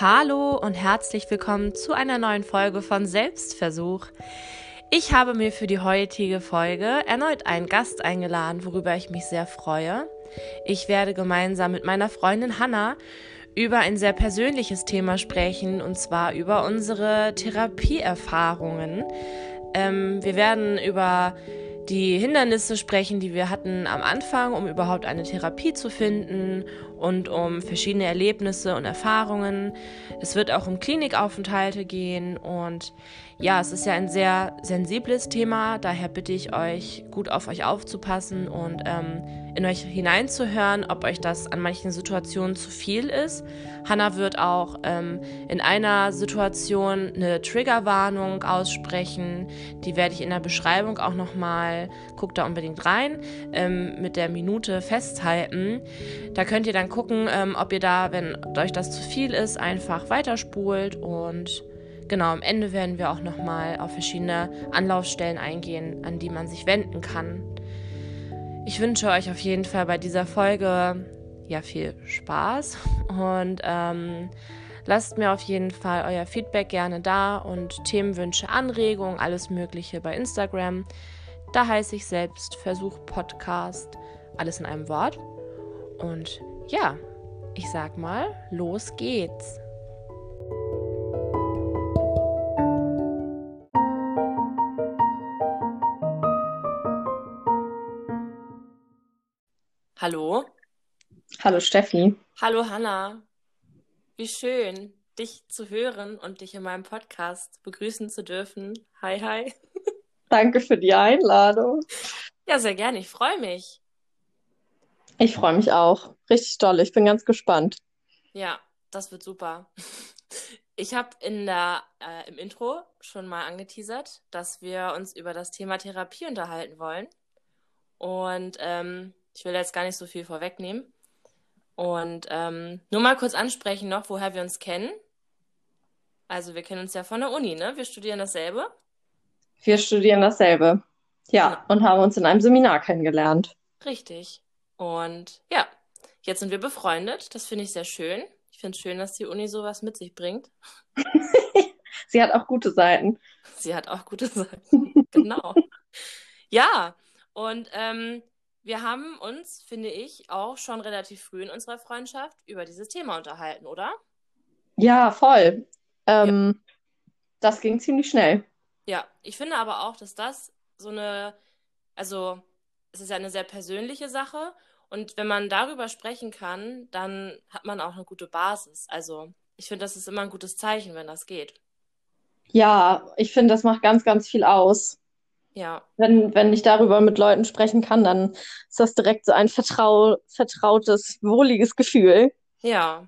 Hallo und herzlich willkommen zu einer neuen Folge von Selbstversuch. Ich habe mir für die heutige Folge erneut einen Gast eingeladen, worüber ich mich sehr freue. Ich werde gemeinsam mit meiner Freundin Hanna über ein sehr persönliches Thema sprechen, und zwar über unsere Therapieerfahrungen. Ähm, wir werden über die Hindernisse sprechen, die wir hatten am Anfang, um überhaupt eine Therapie zu finden und um verschiedene Erlebnisse und Erfahrungen. Es wird auch um Klinikaufenthalte gehen und ja, es ist ja ein sehr sensibles Thema, daher bitte ich euch, gut auf euch aufzupassen und ähm, in euch hineinzuhören, ob euch das an manchen Situationen zu viel ist. Hannah wird auch ähm, in einer Situation eine Triggerwarnung aussprechen, die werde ich in der Beschreibung auch nochmal, guckt da unbedingt rein, ähm, mit der Minute festhalten. Da könnt ihr dann gucken, ähm, ob ihr da, wenn euch das zu viel ist, einfach weiterspult und Genau, am Ende werden wir auch nochmal auf verschiedene Anlaufstellen eingehen, an die man sich wenden kann. Ich wünsche euch auf jeden Fall bei dieser Folge ja viel Spaß und ähm, lasst mir auf jeden Fall euer Feedback gerne da und Themenwünsche, Anregungen, alles Mögliche bei Instagram. Da heiße ich selbst Versuch Podcast, alles in einem Wort. Und ja, ich sag mal, los geht's. Hallo. Hallo Steffi. Hallo Hanna. Wie schön, dich zu hören und dich in meinem Podcast begrüßen zu dürfen. Hi, hi. Danke für die Einladung. Ja, sehr gerne. Ich freue mich. Ich freue mich auch. Richtig toll. Ich bin ganz gespannt. Ja, das wird super. Ich habe in der äh, im Intro schon mal angeteasert, dass wir uns über das Thema Therapie unterhalten wollen. Und ähm, ich will jetzt gar nicht so viel vorwegnehmen. Und ähm, nur mal kurz ansprechen noch, woher wir uns kennen. Also wir kennen uns ja von der Uni, ne? Wir studieren dasselbe. Wir studieren dasselbe. Ja, genau. und haben uns in einem Seminar kennengelernt. Richtig. Und ja, jetzt sind wir befreundet. Das finde ich sehr schön. Ich finde es schön, dass die Uni sowas mit sich bringt. Sie hat auch gute Seiten. Sie hat auch gute Seiten. genau. ja, und ähm, wir haben uns, finde ich, auch schon relativ früh in unserer Freundschaft über dieses Thema unterhalten, oder? Ja, voll. Ähm, ja. Das ging ziemlich schnell. Ja, ich finde aber auch, dass das so eine, also es ist ja eine sehr persönliche Sache und wenn man darüber sprechen kann, dann hat man auch eine gute Basis. Also ich finde, das ist immer ein gutes Zeichen, wenn das geht. Ja, ich finde, das macht ganz, ganz viel aus. Ja. Wenn, wenn ich darüber mit Leuten sprechen kann, dann ist das direkt so ein vertrau vertrautes, wohliges Gefühl. Ja.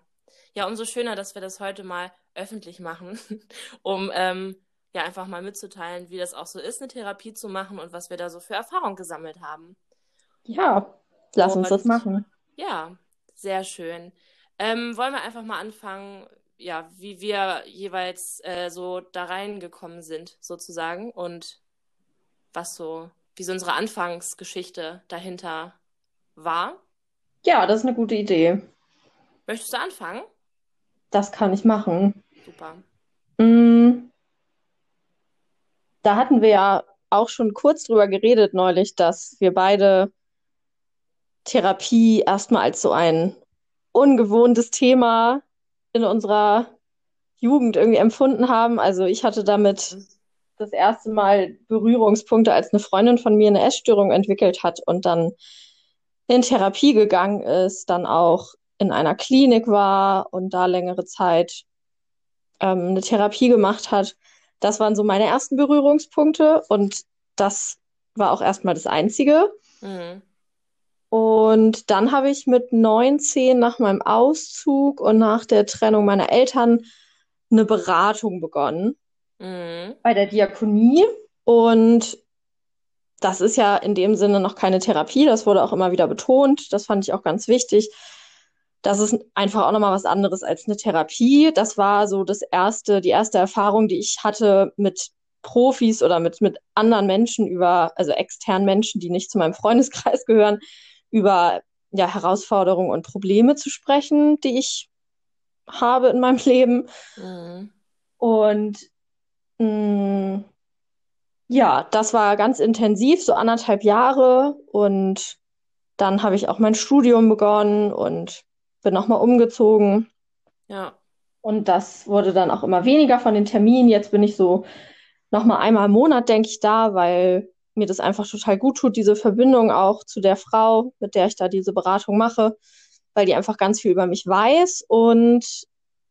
Ja, umso schöner, dass wir das heute mal öffentlich machen, um ähm, ja einfach mal mitzuteilen, wie das auch so ist, eine Therapie zu machen und was wir da so für Erfahrung gesammelt haben. Ja, lass uns das machen. Ja, sehr schön. Ähm, wollen wir einfach mal anfangen, ja, wie wir jeweils äh, so da reingekommen sind, sozusagen, und was so, wie so unsere Anfangsgeschichte dahinter war? Ja, das ist eine gute Idee. Möchtest du anfangen? Das kann ich machen. Super. Mm, da hatten wir ja auch schon kurz drüber geredet neulich, dass wir beide Therapie erstmal als so ein ungewohntes Thema in unserer Jugend irgendwie empfunden haben. Also ich hatte damit das erste Mal Berührungspunkte, als eine Freundin von mir eine Essstörung entwickelt hat und dann in Therapie gegangen ist, dann auch in einer Klinik war und da längere Zeit ähm, eine Therapie gemacht hat. Das waren so meine ersten Berührungspunkte und das war auch erstmal das Einzige. Mhm. Und dann habe ich mit 19 nach meinem Auszug und nach der Trennung meiner Eltern eine Beratung begonnen mhm. bei der Diakonie. Und das ist ja in dem Sinne noch keine Therapie, das wurde auch immer wieder betont. Das fand ich auch ganz wichtig. Das ist einfach auch nochmal was anderes als eine Therapie. Das war so das erste, die erste Erfahrung, die ich hatte mit Profis oder mit, mit anderen Menschen über, also externen Menschen, die nicht zu meinem Freundeskreis gehören, über ja, Herausforderungen und Probleme zu sprechen, die ich habe in meinem Leben. Mhm. Und mh, mm, ja, das war ganz intensiv, so anderthalb Jahre. Und dann habe ich auch mein Studium begonnen und bin nochmal umgezogen. Ja. Und das wurde dann auch immer weniger von den Terminen. Jetzt bin ich so nochmal einmal im Monat, denke ich, da, weil mir das einfach total gut tut, diese Verbindung auch zu der Frau, mit der ich da diese Beratung mache, weil die einfach ganz viel über mich weiß. Und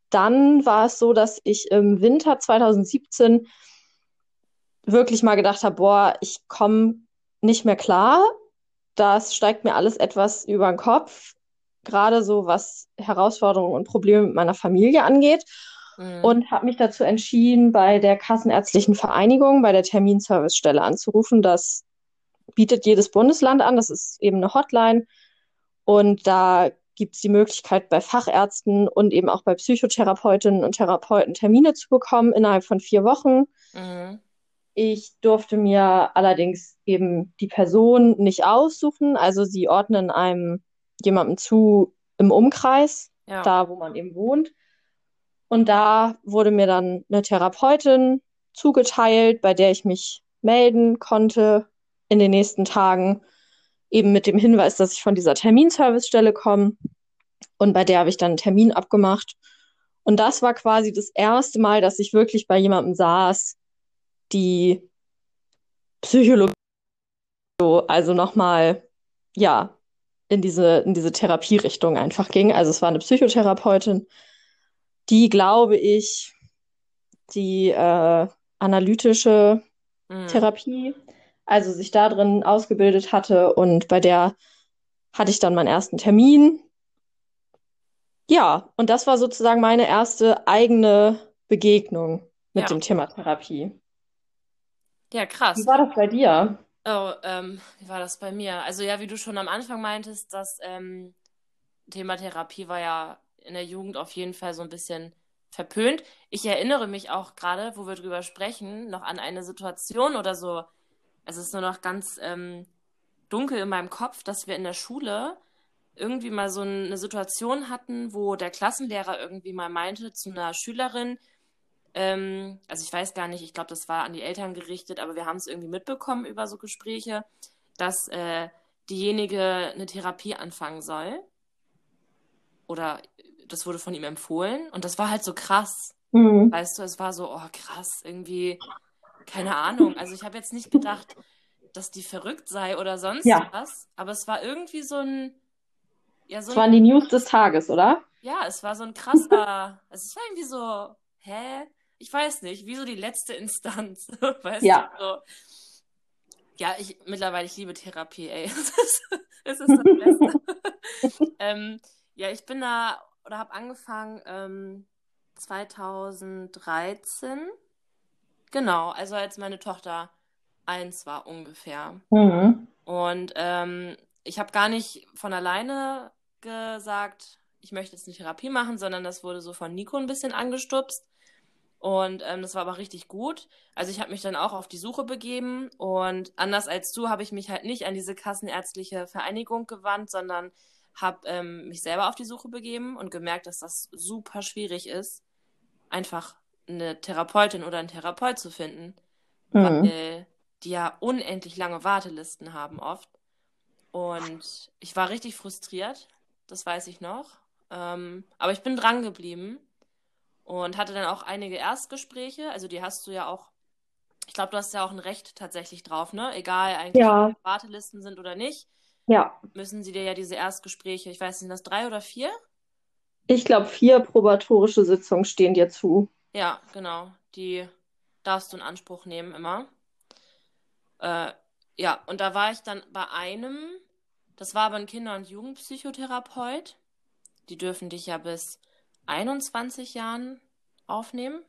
dann war es so, dass ich im Winter 2017 wirklich mal gedacht habe, boah, ich komme nicht mehr klar. Das steigt mir alles etwas über den Kopf, gerade so was Herausforderungen und Probleme mit meiner Familie angeht. Mhm. Und habe mich dazu entschieden, bei der Kassenärztlichen Vereinigung, bei der Terminservicestelle anzurufen. Das bietet jedes Bundesland an. Das ist eben eine Hotline. Und da gibt es die Möglichkeit, bei Fachärzten und eben auch bei Psychotherapeutinnen und Therapeuten Termine zu bekommen innerhalb von vier Wochen. Mhm. Ich durfte mir allerdings eben die Person nicht aussuchen. Also sie ordnen einem jemandem zu im Umkreis, ja. da wo man eben wohnt. Und da wurde mir dann eine Therapeutin zugeteilt, bei der ich mich melden konnte in den nächsten Tagen, eben mit dem Hinweis, dass ich von dieser Terminservicestelle komme. Und bei der habe ich dann einen Termin abgemacht. Und das war quasi das erste Mal, dass ich wirklich bei jemandem saß, die Psychologie, also nochmal, ja, in diese, in diese Therapierichtung einfach ging. Also es war eine Psychotherapeutin, die, glaube ich, die äh, analytische mhm. Therapie, also sich da drin ausgebildet hatte und bei der hatte ich dann meinen ersten Termin. Ja, und das war sozusagen meine erste eigene Begegnung mit ja. dem Thema Therapie. Ja, krass. Wie war das bei dir? Oh, ähm, wie war das bei mir? Also ja, wie du schon am Anfang meintest, das ähm, Thema Therapie war ja in der Jugend auf jeden Fall so ein bisschen verpönt. Ich erinnere mich auch gerade, wo wir drüber sprechen, noch an eine Situation oder so. Es ist nur noch ganz ähm, dunkel in meinem Kopf, dass wir in der Schule irgendwie mal so eine Situation hatten, wo der Klassenlehrer irgendwie mal meinte zu einer Schülerin, ähm, also ich weiß gar nicht, ich glaube, das war an die Eltern gerichtet, aber wir haben es irgendwie mitbekommen über so Gespräche, dass äh, diejenige eine Therapie anfangen soll. Oder das wurde von ihm empfohlen und das war halt so krass. Mhm. Weißt du, es war so, oh krass, irgendwie, keine Ahnung. Also ich habe jetzt nicht gedacht, dass die verrückt sei oder sonst ja. was, aber es war irgendwie so ein. Ja, so es waren die News des Tages, oder? Ja, es war so ein krasser. es war irgendwie so, hä? Ich weiß nicht, wie so die letzte Instanz. weißt ja. du? So. Ja, ich mittlerweile, ich liebe Therapie, ey. Es ist, das Beste. ähm, ja, ich bin da oder habe angefangen ähm, 2013. Genau, also als meine Tochter eins war ungefähr. Mhm. Und ähm, ich habe gar nicht von alleine gesagt, ich möchte jetzt eine Therapie machen, sondern das wurde so von Nico ein bisschen angestupst. Und ähm, das war aber richtig gut. Also ich habe mich dann auch auf die Suche begeben und anders als du habe ich mich halt nicht an diese kassenärztliche Vereinigung gewandt, sondern habe ähm, mich selber auf die Suche begeben und gemerkt, dass das super schwierig ist, einfach eine Therapeutin oder einen Therapeut zu finden, mhm. weil die ja unendlich lange Wartelisten haben oft. Und ich war richtig frustriert, das weiß ich noch. Ähm, aber ich bin dran geblieben und hatte dann auch einige Erstgespräche. Also die hast du ja auch, ich glaube, du hast ja auch ein Recht tatsächlich drauf, ne? Egal eigentlich, ja. ob Wartelisten sind oder nicht. Ja. Müssen sie dir ja diese Erstgespräche, ich weiß nicht, sind das drei oder vier? Ich glaube, vier probatorische Sitzungen stehen dir zu. Ja, genau. Die darfst du in Anspruch nehmen immer. Äh, ja, und da war ich dann bei einem, das war aber ein Kinder- und Jugendpsychotherapeut. Die dürfen dich ja bis 21 Jahren aufnehmen.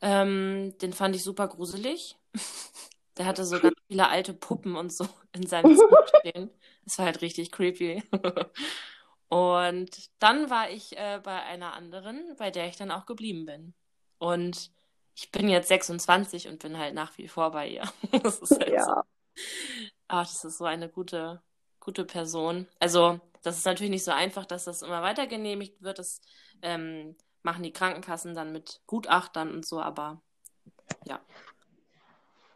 Ähm, den fand ich super gruselig. Der hatte so ganz viele alte Puppen und so in seinem Zimmer stehen. Das war halt richtig creepy. Und dann war ich äh, bei einer anderen, bei der ich dann auch geblieben bin. Und ich bin jetzt 26 und bin halt nach wie vor bei ihr. Das ist halt ja. so. Ach, das ist so eine gute, gute Person. Also, das ist natürlich nicht so einfach, dass das immer weiter genehmigt wird. Das ähm, machen die Krankenkassen dann mit Gutachtern und so, aber ja.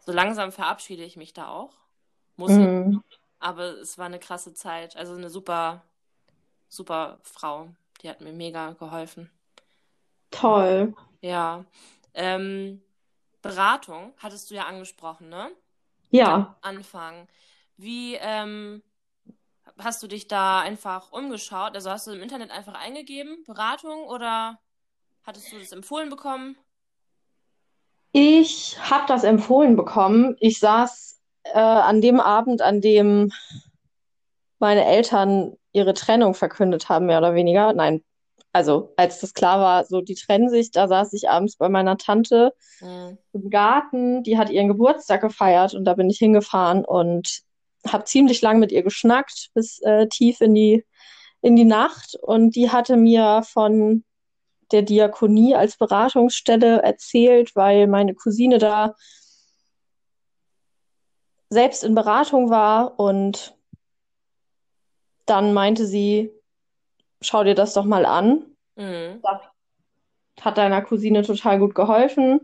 So langsam verabschiede ich mich da auch. Muss Mhm. ich. Aber es war eine krasse Zeit. Also eine super, super Frau. Die hat mir mega geholfen. Toll. Ja. Ähm, Beratung hattest du ja angesprochen, ne? Ja. Anfang. Wie ähm, hast du dich da einfach umgeschaut? Also hast du im Internet einfach eingegeben, Beratung, oder hattest du das empfohlen bekommen? Ich habe das empfohlen bekommen. Ich saß äh, an dem Abend, an dem meine Eltern ihre Trennung verkündet haben, mehr oder weniger. Nein, also als das klar war, so die trennen sich, da saß ich abends bei meiner Tante Mhm. im Garten. Die hat ihren Geburtstag gefeiert und da bin ich hingefahren und habe ziemlich lang mit ihr geschnackt bis äh, tief in die in die Nacht und die hatte mir von der Diakonie als Beratungsstelle erzählt, weil meine Cousine da selbst in Beratung war und dann meinte sie, schau dir das doch mal an. Mhm. Das hat deiner Cousine total gut geholfen.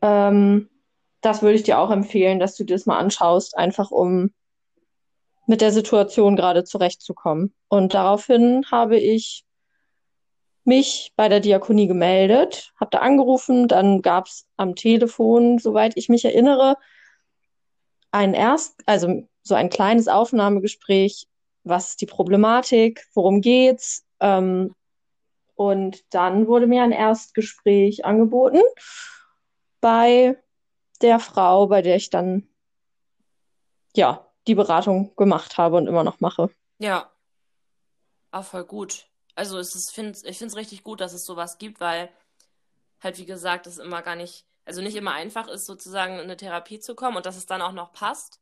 Ähm, das würde ich dir auch empfehlen, dass du dir das mal anschaust, einfach um mit der Situation gerade zurechtzukommen. Und daraufhin habe ich mich bei der Diakonie gemeldet, habe da angerufen, dann gab es am Telefon, soweit ich mich erinnere, ein erst, also so ein kleines Aufnahmegespräch, was ist die Problematik, worum geht's, ähm, und dann wurde mir ein Erstgespräch angeboten bei der Frau, bei der ich dann ja die Beratung gemacht habe und immer noch mache. Ja, auch voll gut. Also es ist, find, ich finde es richtig gut, dass es sowas gibt, weil halt, wie gesagt, es immer gar nicht, also nicht immer einfach ist, sozusagen in eine Therapie zu kommen und dass es dann auch noch passt.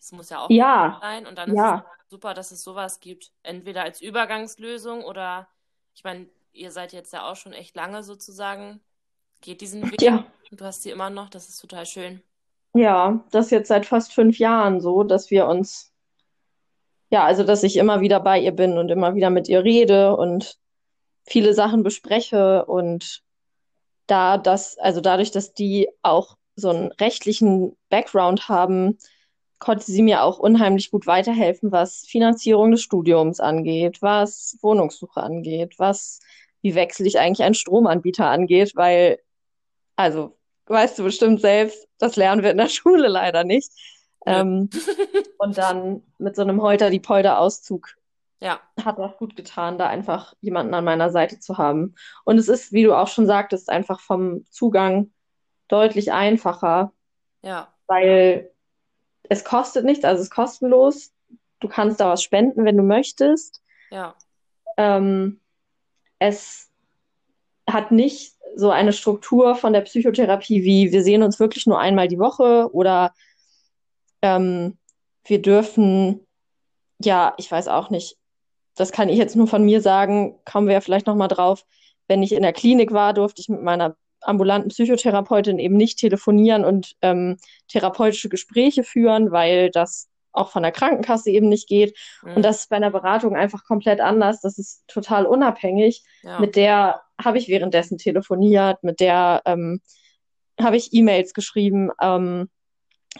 Es muss ja auch Ja, sein und dann ist es ja, super, dass es sowas gibt. Entweder als Übergangslösung oder, ich meine, ihr seid jetzt ja auch schon echt lange sozusagen, geht diesen Weg ja, und du hast sie immer noch, das ist total schön. ja, das jetzt seit fast fünf Jahren so, dass wir uns, ja, also dass ich immer wieder bei ihr bin und immer wieder mit ihr rede und viele Sachen bespreche und da das, also dadurch, dass die auch so einen rechtlichen Background haben, konnte sie mir auch unheimlich gut weiterhelfen, was Finanzierung des Studiums angeht, was Wohnungssuche angeht, was, wie wechsle ich eigentlich einen Stromanbieter angeht, weil, also, weißt du bestimmt selbst, das lernen wir in der Schule leider nicht. Ähm, und dann mit so einem Holter-die-Polter-Auszug Ja, hat das gut getan, da einfach jemanden an meiner Seite zu haben. Und es ist, wie du auch schon sagtest, einfach vom Zugang deutlich einfacher, ja, weil es kostet nichts, also es ist kostenlos. Du kannst da was spenden, wenn du möchtest. ja, Ähm, es hat nicht so eine Struktur von der Psychotherapie wie wir sehen uns wirklich nur einmal die Woche oder ähm, wir dürfen, ja, ich weiß auch nicht, das kann ich jetzt nur von mir sagen, kommen wir ja vielleicht nochmal drauf. Wenn ich in der Klinik war, durfte ich mit meiner ambulanten Psychotherapeutin eben nicht telefonieren und ähm, therapeutische Gespräche führen, weil das auch von der Krankenkasse eben nicht geht. Und mhm, das ist bei einer Beratung einfach komplett anders. Das ist total unabhängig. ja, Mit der habe ich währenddessen telefoniert, mit der ähm, habe ich E-Mails geschrieben. Ähm,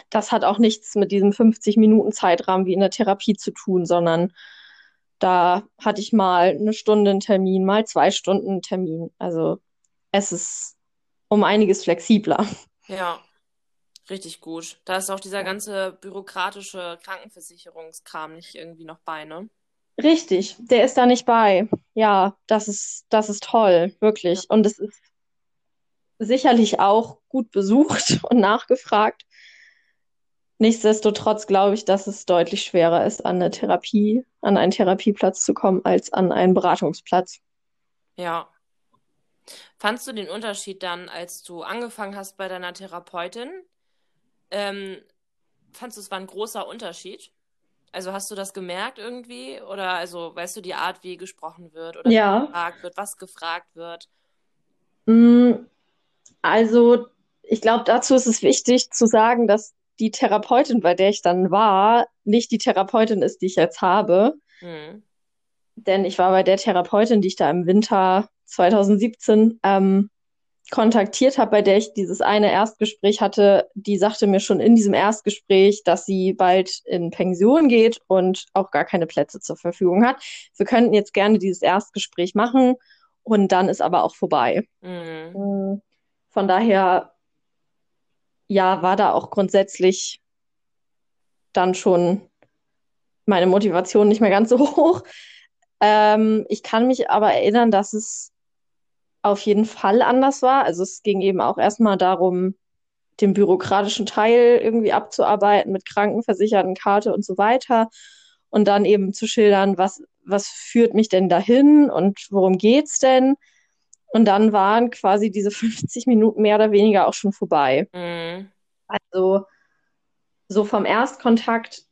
das hat auch nichts mit diesem 50 Minuten Zeitrahmen wie in der Therapie zu tun, sondern da hatte ich mal eine Stunde einen Termin, mal zwei Stunden einen Termin. Also es ist um einiges flexibler. ja, richtig gut. Da ist auch dieser ganze bürokratische Krankenversicherungskram nicht irgendwie noch bei, ne? Richtig, der ist da nicht bei. Ja, das ist, das ist toll, Ja, wirklich. Und es ist sicherlich auch gut besucht und nachgefragt. Nichtsdestotrotz glaube ich, dass es deutlich schwerer ist, an eine Therapie, an einen Therapieplatz zu kommen, als an einen Beratungsplatz. ja. Fandst du den Unterschied dann, als du angefangen hast bei deiner Therapeutin? Ähm, fandst du, es war ein großer Unterschied? Also hast du das gemerkt irgendwie? Oder also weißt du die Art, wie gesprochen wird oder wie Ja, gefragt wird, was gefragt wird? mm, also ich glaube, dazu ist es wichtig zu sagen, dass die Therapeutin, bei der ich dann war, nicht die Therapeutin ist, die ich jetzt habe. Mhm. Denn ich war bei der Therapeutin, die ich da im Winter 2017 ähm, kontaktiert habe, bei der ich dieses eine Erstgespräch hatte, die sagte mir schon in diesem Erstgespräch, dass sie bald in Pension geht und auch gar keine Plätze zur Verfügung hat. Wir könnten jetzt gerne dieses Erstgespräch machen und dann ist aber auch vorbei. Mhm. Hm, von daher, ja, war da auch grundsätzlich dann schon meine Motivation nicht mehr ganz so hoch. Ähm, ich kann mich aber erinnern, dass es auf jeden Fall anders war. Also es ging eben auch erstmal darum, den bürokratischen Teil irgendwie abzuarbeiten mit Krankenversicherten, Karte und so weiter. Und dann eben zu schildern, was, was führt mich denn dahin und worum geht's denn? Und dann waren quasi diese 50 Minuten mehr oder weniger auch schon vorbei. Mhm. Also so vom Erstkontakt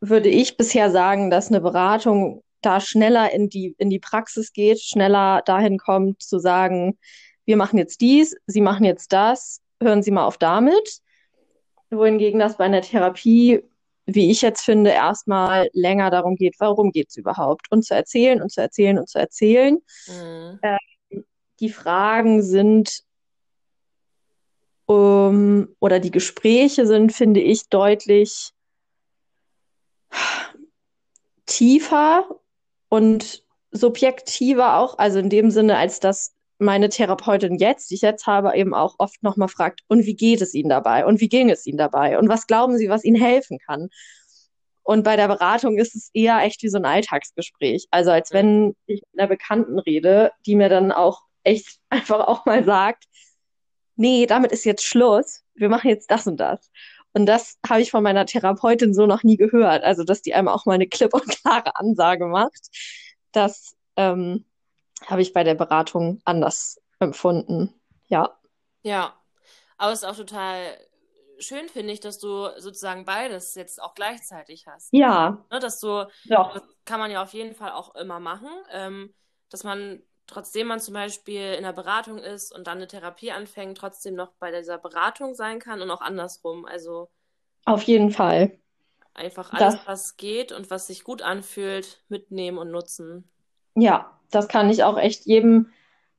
würde ich bisher sagen, dass eine Beratung da schneller in die, in die Praxis geht, schneller dahin kommt zu sagen, wir machen jetzt dies, Sie machen jetzt das, hören Sie mal auf damit. Wohingegen das bei einer Therapie, wie ich jetzt finde, erstmal länger darum geht, warum geht es überhaupt? Und zu erzählen und zu erzählen und zu erzählen. Mhm. Ähm, die Fragen sind um, oder die Gespräche sind, finde ich, deutlich tiefer und subjektiver auch, also in dem Sinne, als dass meine Therapeutin jetzt, die ich jetzt habe, eben auch oft nochmal fragt, und wie geht es Ihnen dabei? Und wie ging es Ihnen dabei? Und was glauben Sie, was Ihnen helfen kann? Und bei der Beratung ist es eher echt wie so ein Alltagsgespräch. Also als wenn ich mit einer Bekannten rede, die mir dann auch echt einfach auch mal sagt, nee, damit ist jetzt Schluss. Wir machen jetzt das und das. Und das habe ich von meiner Therapeutin so noch nie gehört. Also, dass die einem auch mal eine klipp und klare Ansage macht. Das ähm, habe ich bei der Beratung anders empfunden. Ja. Ja, aber es ist auch total schön, finde ich, dass du sozusagen beides jetzt auch gleichzeitig hast. Ja. Ne, dass du, Doch. das kann man ja auf jeden Fall auch immer machen, ähm, dass man trotzdem man zum Beispiel in der Beratung ist und dann eine Therapie anfängt, trotzdem noch bei dieser Beratung sein kann und auch andersrum. Also auf jeden Fall. Einfach alles, das, was geht und was sich gut anfühlt, mitnehmen und nutzen. Ja, das kann ich auch echt jedem,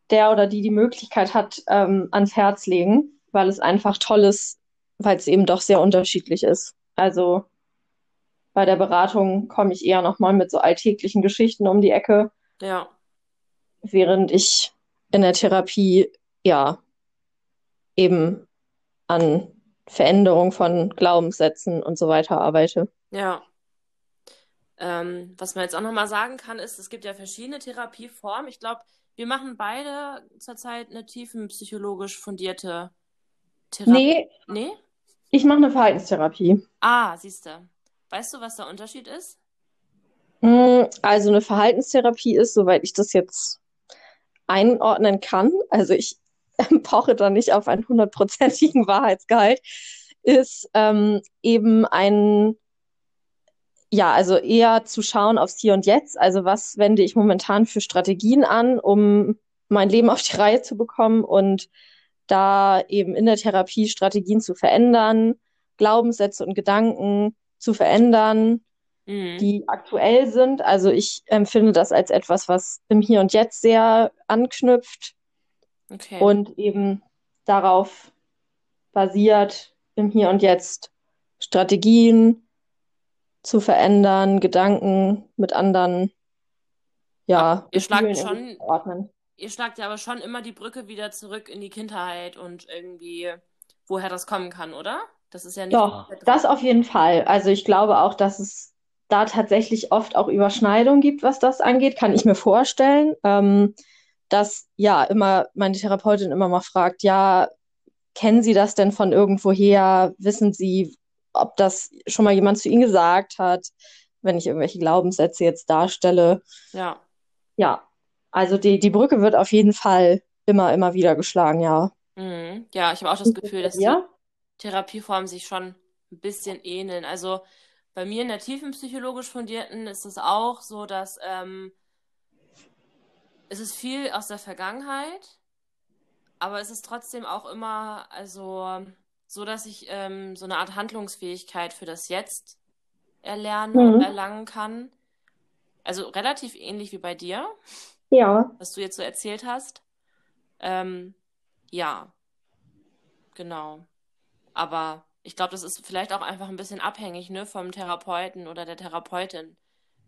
der oder die die Möglichkeit hat, ähm, ans Herz legen, weil es einfach toll ist, weil es eben doch sehr unterschiedlich ist. Also bei der Beratung komme ich eher nochmal mit so alltäglichen Geschichten um die Ecke. Ja während ich in der Therapie ja eben an Veränderung von Glaubenssätzen und so weiter arbeite. Ja. Ähm, was man jetzt auch nochmal sagen kann, ist, es gibt ja verschiedene Therapieformen. Ich glaube, wir machen beide zurzeit eine tiefenpsychologisch fundierte Therapie. Nee. Nee? Ich mache eine Verhaltenstherapie. Ah, siehst du. Weißt du, was der Unterschied ist? Hm, also eine Verhaltenstherapie ist, soweit ich das jetzt einordnen kann, also ich poche da nicht auf einen hundertprozentigen Wahrheitsgehalt, ist ähm, eben ein, ja, also eher zu schauen aufs Hier und Jetzt. Also was wende ich momentan für Strategien an, um mein Leben auf die Reihe zu bekommen und da eben in der Therapie Strategien zu verändern, Glaubenssätze und Gedanken zu verändern, mhm. die aktuell sind. Also ich empfinde das als etwas, was im Hier und Jetzt sehr anknüpft okay. und eben darauf basiert, im Hier und Jetzt Strategien zu verändern, Gedanken mit anderen, ja, ihr schlagt schon, ordnen. ihr schlagt ja aber schon immer die Brücke wieder zurück in die Kindheit und irgendwie, woher das kommen kann, oder? Das ist ja nicht. Doch, das auf jeden Fall. Also ich glaube auch, dass es da tatsächlich oft auch Überschneidungen gibt, was das angeht, kann ich mir vorstellen. Ähm, dass ja immer meine Therapeutin immer mal fragt, ja, kennen Sie das denn von irgendwoher? Wissen Sie, ob das schon mal jemand zu Ihnen gesagt hat, wenn ich irgendwelche Glaubenssätze jetzt darstelle? Ja. Ja, also die, die Brücke wird auf jeden Fall immer, immer wieder geschlagen, ja. Mhm. Ja, ich habe auch das Gefühl, dass die Therapieformen sich schon ein bisschen ähneln. Also bei mir in der tiefen psychologisch fundierten ist es auch so, dass ähm, es ist viel aus der Vergangenheit, aber es ist trotzdem auch immer, also so, dass ich ähm, so eine Art Handlungsfähigkeit für das Jetzt erlernen, Mhm. erlangen kann. Also relativ ähnlich wie bei dir, Ja, was du jetzt so erzählt hast. Ähm, ja, genau. Aber ich glaube, das ist vielleicht auch einfach ein bisschen abhängig, ne, vom Therapeuten oder der Therapeutin,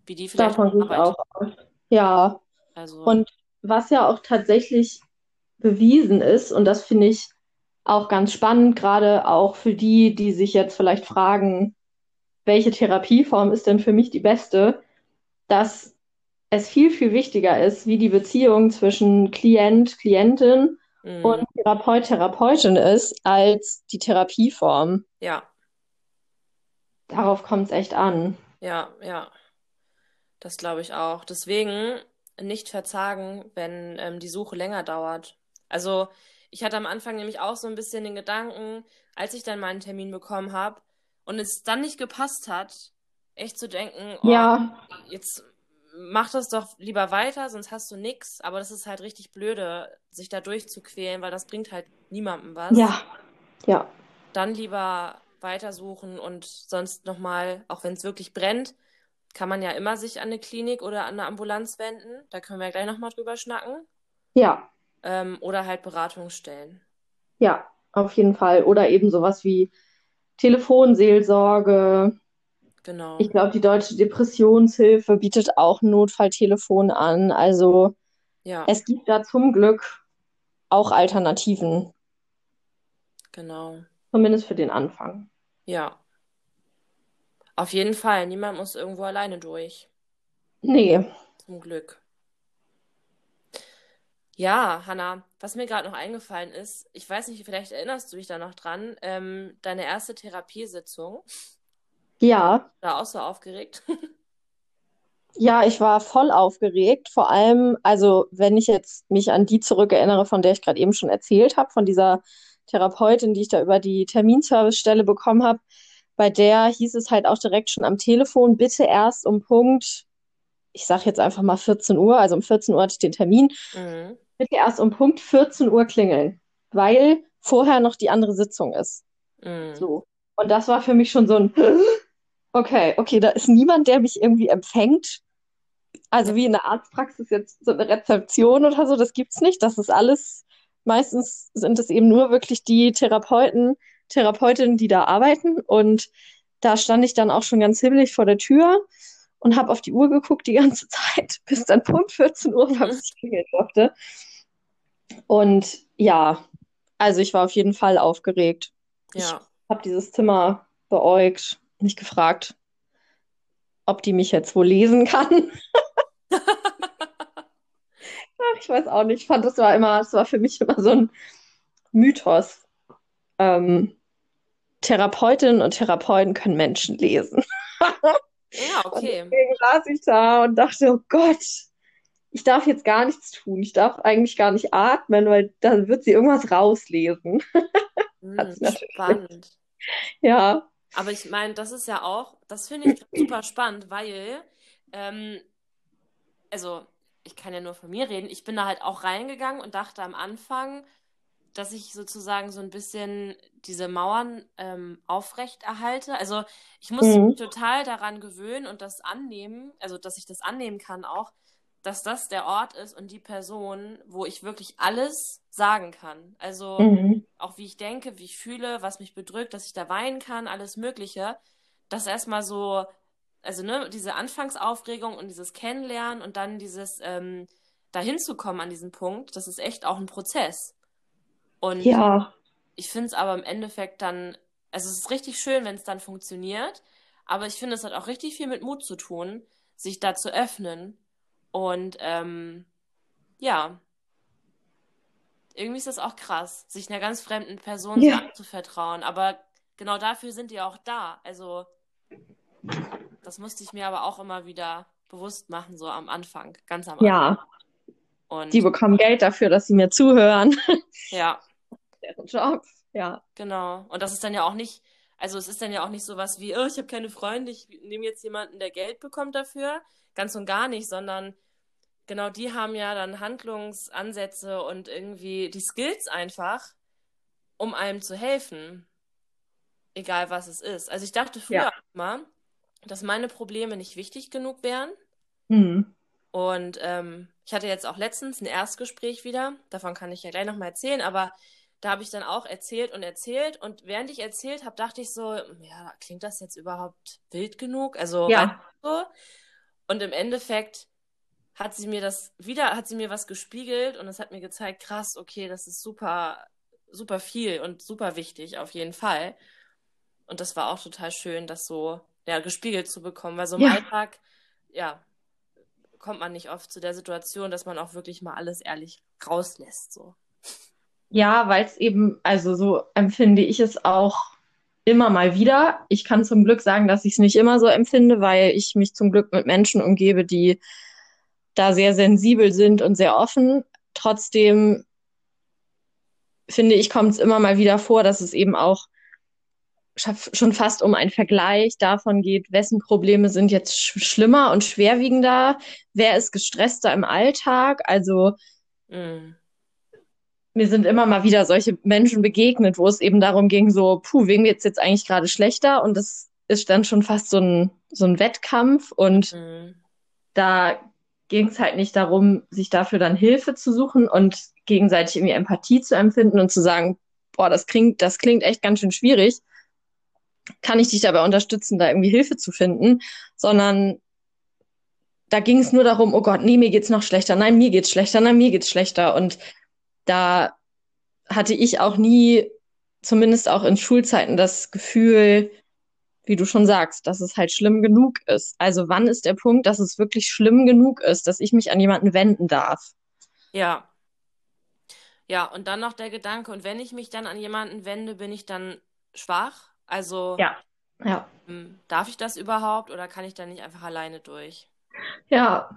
wie die vielleicht davon arbeitet. auch aus. Ja, Also, und was ja auch tatsächlich bewiesen ist, und das finde ich auch ganz spannend, gerade auch für die, die sich jetzt vielleicht fragen, welche Therapieform ist denn für mich die beste, dass es viel, viel wichtiger ist, wie die Beziehung zwischen Klient, Klientin mm, und Therapeut, Therapeutin ist, als die Therapieform. ja, Darauf kommt es echt an. ja, ja, das glaube ich auch. Deswegen nicht verzagen, wenn ähm, die Suche länger dauert. Also, ich hatte am Anfang nämlich auch so ein bisschen den Gedanken, als ich dann meinen Termin bekommen habe und es dann nicht gepasst hat, echt zu denken, oh, Ja, jetzt mach das doch lieber weiter, sonst hast du nix. Aber das ist halt richtig blöde, sich da durchzuquälen, weil das bringt halt niemandem was. ja, ja, Dann lieber weitersuchen und sonst nochmal, auch wenn es wirklich brennt, kann man ja immer sich an eine Klinik oder an eine Ambulanz wenden. Da können wir ja gleich nochmal drüber schnacken. ja, Ähm, oder halt Beratungsstellen. ja, auf jeden Fall. Oder eben sowas wie Telefonseelsorge. Genau. Ich glaube, die Deutsche Depressionshilfe bietet auch ein Notfalltelefon an. Also Ja, es gibt da zum Glück auch Alternativen, genau. zumindest für den Anfang. Ja. Auf jeden Fall. Niemand muss irgendwo alleine durch. Nee, Zum Glück. Ja, Hanna, was mir gerade noch eingefallen ist, ich weiß nicht, vielleicht erinnerst du dich da noch dran, ähm, deine erste Therapiesitzung. Ja, War auch so aufgeregt. ja, ich war voll aufgeregt. Vor allem, also wenn ich jetzt mich an die zurückerinnere, von der ich gerade eben schon erzählt habe, von dieser Therapeutin, die ich da über die Terminservicestelle bekommen habe, bei der hieß es halt auch direkt schon am Telefon, bitte erst um Punkt, ich sage jetzt einfach mal 14 Uhr, also um 14 Uhr hatte ich den Termin, Mhm. bitte erst um Punkt 14 Uhr klingeln, weil vorher noch die andere Sitzung ist. Mhm. So. Und das war für mich schon so ein, okay, okay, da ist niemand, der mich irgendwie empfängt. Also wie in der Arztpraxis jetzt so eine Rezeption oder so, das gibt's nicht. Das ist alles, meistens sind es eben nur wirklich die Therapeuten, Therapeutinnen, die da arbeiten. Und da stand ich dann auch schon ganz himmelig vor der Tür und habe auf die Uhr geguckt die ganze Zeit, bis dann Punkt 14 Uhr war, bis ich klingeln durfte. Und ja, also ich war auf jeden Fall aufgeregt. Ich Ja. habe dieses Zimmer beäugt, mich gefragt, ob die mich jetzt wohl lesen kann. Ach, ich weiß auch nicht. Ich fand, das war immer, das war für mich immer so ein Mythos. Ähm, Therapeutinnen und Therapeuten können Menschen lesen. Ja, Und okay. deswegen saß ich da und dachte, oh Gott, ich darf jetzt gar nichts tun. Ich darf eigentlich gar nicht atmen, weil dann wird sie irgendwas rauslesen. Hm, spannend. Ja, Aber ich meine, das ist ja auch, das finde ich super spannend, weil, ähm, also ich kann ja nur von mir reden, ich bin da halt auch reingegangen und dachte am Anfang, dass ich sozusagen so ein bisschen diese Mauern ähm, aufrecht erhalte. Also ich musste mich mhm. total daran gewöhnen und das annehmen, also dass ich das annehmen kann auch, dass das der Ort ist und die Person, wo ich wirklich alles sagen kann. Also Mhm. auch wie ich denke, wie ich fühle, was mich bedrückt, dass ich da weinen kann, alles Mögliche. Das erstmal so, also ne, diese Anfangsaufregung und dieses Kennenlernen und dann dieses ähm, dahin zu kommen an diesen Punkt, das ist echt auch ein Prozess. Und Ja, ich finde es aber im Endeffekt dann, also es ist richtig schön, wenn es dann funktioniert, aber ich finde, es hat auch richtig viel mit Mut zu tun, sich da zu öffnen. Und ähm, ja, irgendwie ist das auch krass, sich einer ganz fremden Person so ja, anzuvertrauen. Aber genau dafür sind die auch da. Also, das musste ich mir aber auch immer wieder bewusst machen, so am Anfang, ganz am Anfang. ja. Die Und bekommen Geld dafür, dass sie mir zuhören. ja, Deren Job. Ja. genau. Und das ist dann ja auch nicht, also es ist dann ja auch nicht so was wie, oh, ich habe keine Freunde, ich nehme jetzt jemanden, der Geld bekommt dafür. Ganz und gar nicht, sondern genau die haben ja dann Handlungsansätze und irgendwie die Skills einfach, um einem zu helfen. egal was es ist. Also ich dachte früher Ja. immer, dass meine Probleme nicht wichtig genug wären. Mhm. Und ähm, ich hatte jetzt auch letztens ein Erstgespräch wieder, davon kann ich ja gleich nochmal erzählen, aber da habe ich dann auch erzählt und erzählt und während ich erzählt habe, dachte ich so, ja, klingt das jetzt überhaupt wild genug? Also, Ja. so? Und im Endeffekt hat sie mir das wieder, hat sie mir was gespiegelt und es hat mir gezeigt, krass, okay, das ist super, super viel und super wichtig, auf jeden Fall. Und das war auch total schön, das so, ja, gespiegelt zu bekommen, weil so im Ja. Alltag, ja, kommt man nicht oft zu der Situation, dass man auch wirklich mal alles ehrlich rauslässt, so. Ja, weil es eben, also so empfinde ich es auch immer mal wieder. Ich kann zum Glück sagen, dass ich es nicht immer so empfinde, weil ich mich zum Glück mit Menschen umgebe, die da sehr sensibel sind und sehr offen. Trotzdem finde ich, kommt es immer mal wieder vor, dass es eben auch schon fast um einen Vergleich davon geht, wessen Probleme sind jetzt sch schlimmer und schwerwiegender, wer ist gestresster im Alltag. Also Mm. Mir sind immer mal wieder solche Menschen begegnet, wo es eben darum ging, so, puh, wem geht's jetzt eigentlich gerade schlechter? Und das ist dann schon fast so ein, so ein Wettkampf. Und Mm. da ging es halt nicht darum, sich dafür dann Hilfe zu suchen und gegenseitig irgendwie Empathie zu empfinden und zu sagen, boah, das klingt, das klingt echt ganz schön schwierig. Kann ich dich dabei unterstützen, da irgendwie Hilfe zu finden? Sondern da ging es nur darum, oh Gott, nee, mir geht's noch schlechter, nein, mir geht's schlechter, nein, mir geht's schlechter. Und da hatte ich auch nie, zumindest auch in Schulzeiten, das Gefühl, wie du schon sagst, dass es halt schlimm genug ist. Also wann ist der Punkt, dass es wirklich schlimm genug ist, dass ich mich an jemanden wenden darf? Ja. Ja, und dann noch der Gedanke, und wenn ich mich dann an jemanden wende, bin ich dann schwach? Also, Ja, ja, hm, darf ich das überhaupt oder kann ich da nicht einfach alleine durch? ja,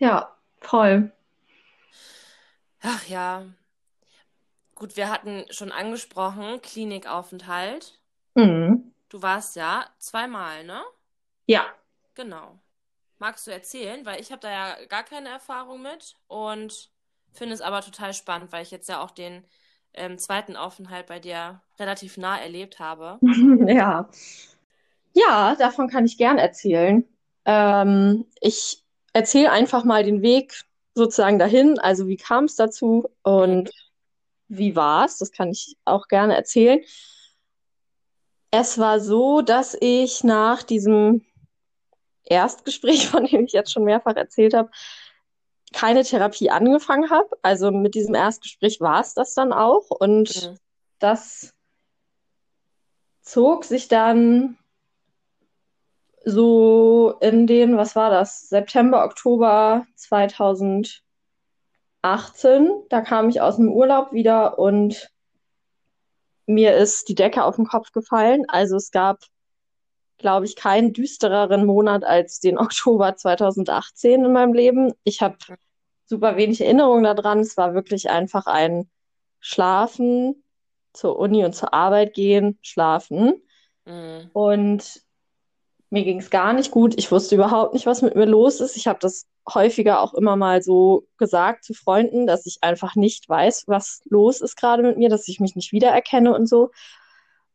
ja, voll. Ach ja. Gut, wir hatten schon angesprochen, Klinikaufenthalt. Mhm. Du warst ja zweimal, ne? Ja, Genau. Magst du erzählen? Weil ich habe da ja gar keine Erfahrung mit und finde es aber total spannend, weil ich jetzt ja auch den ähm, zweiten Aufenthalt bei dir relativ nah erlebt habe. ja. Ja, davon kann ich gern erzählen. Ähm, ich erzähle einfach mal den Weg sozusagen dahin. Also wie kam es dazu und wie war es? Das kann ich auch gerne erzählen. Es war so, dass ich nach diesem Erstgespräch, von dem ich jetzt schon mehrfach erzählt habe, keine Therapie angefangen habe. Also mit diesem Erstgespräch war es das dann auch. Und Mhm. das zog sich dann so in den, was war das? September, Oktober 2018. Da kam ich aus dem Urlaub wieder und mir ist die Decke auf den Kopf gefallen. Also es gab, glaube ich, keinen düstereren Monat als den Oktober 2018 in meinem Leben. Ich habe super wenig Erinnerung daran. Es war wirklich einfach ein Schlafen, zur Uni und zur Arbeit gehen, schlafen. Mhm. Und mir ging es gar nicht gut. Ich wusste überhaupt nicht, was mit mir los ist. Ich habe das häufiger auch immer mal so gesagt zu Freunden, dass ich einfach nicht weiß, was los ist gerade mit mir, dass ich mich nicht wiedererkenne und so.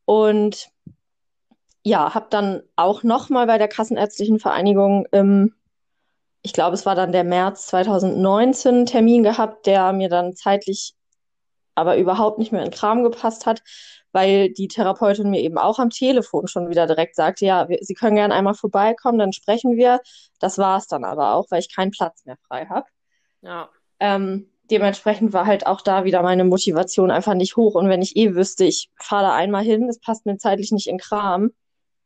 Und ja, habe dann auch nochmal bei der Kassenärztlichen Vereinigung im, ich glaube, es war dann der März 2019 einen Termin gehabt, der mir dann zeitlich aber überhaupt nicht mehr in Kram gepasst hat, weil die Therapeutin mir eben auch am Telefon schon wieder direkt sagte, ja, wir, Sie können gerne einmal vorbeikommen, dann sprechen wir. Das war es dann aber auch, weil ich keinen Platz mehr frei habe. Ja. Ähm, dementsprechend war halt auch da wieder meine Motivation einfach nicht hoch. Und wenn ich eh wüsste, ich fahre da einmal hin, es passt mir zeitlich nicht in Kram,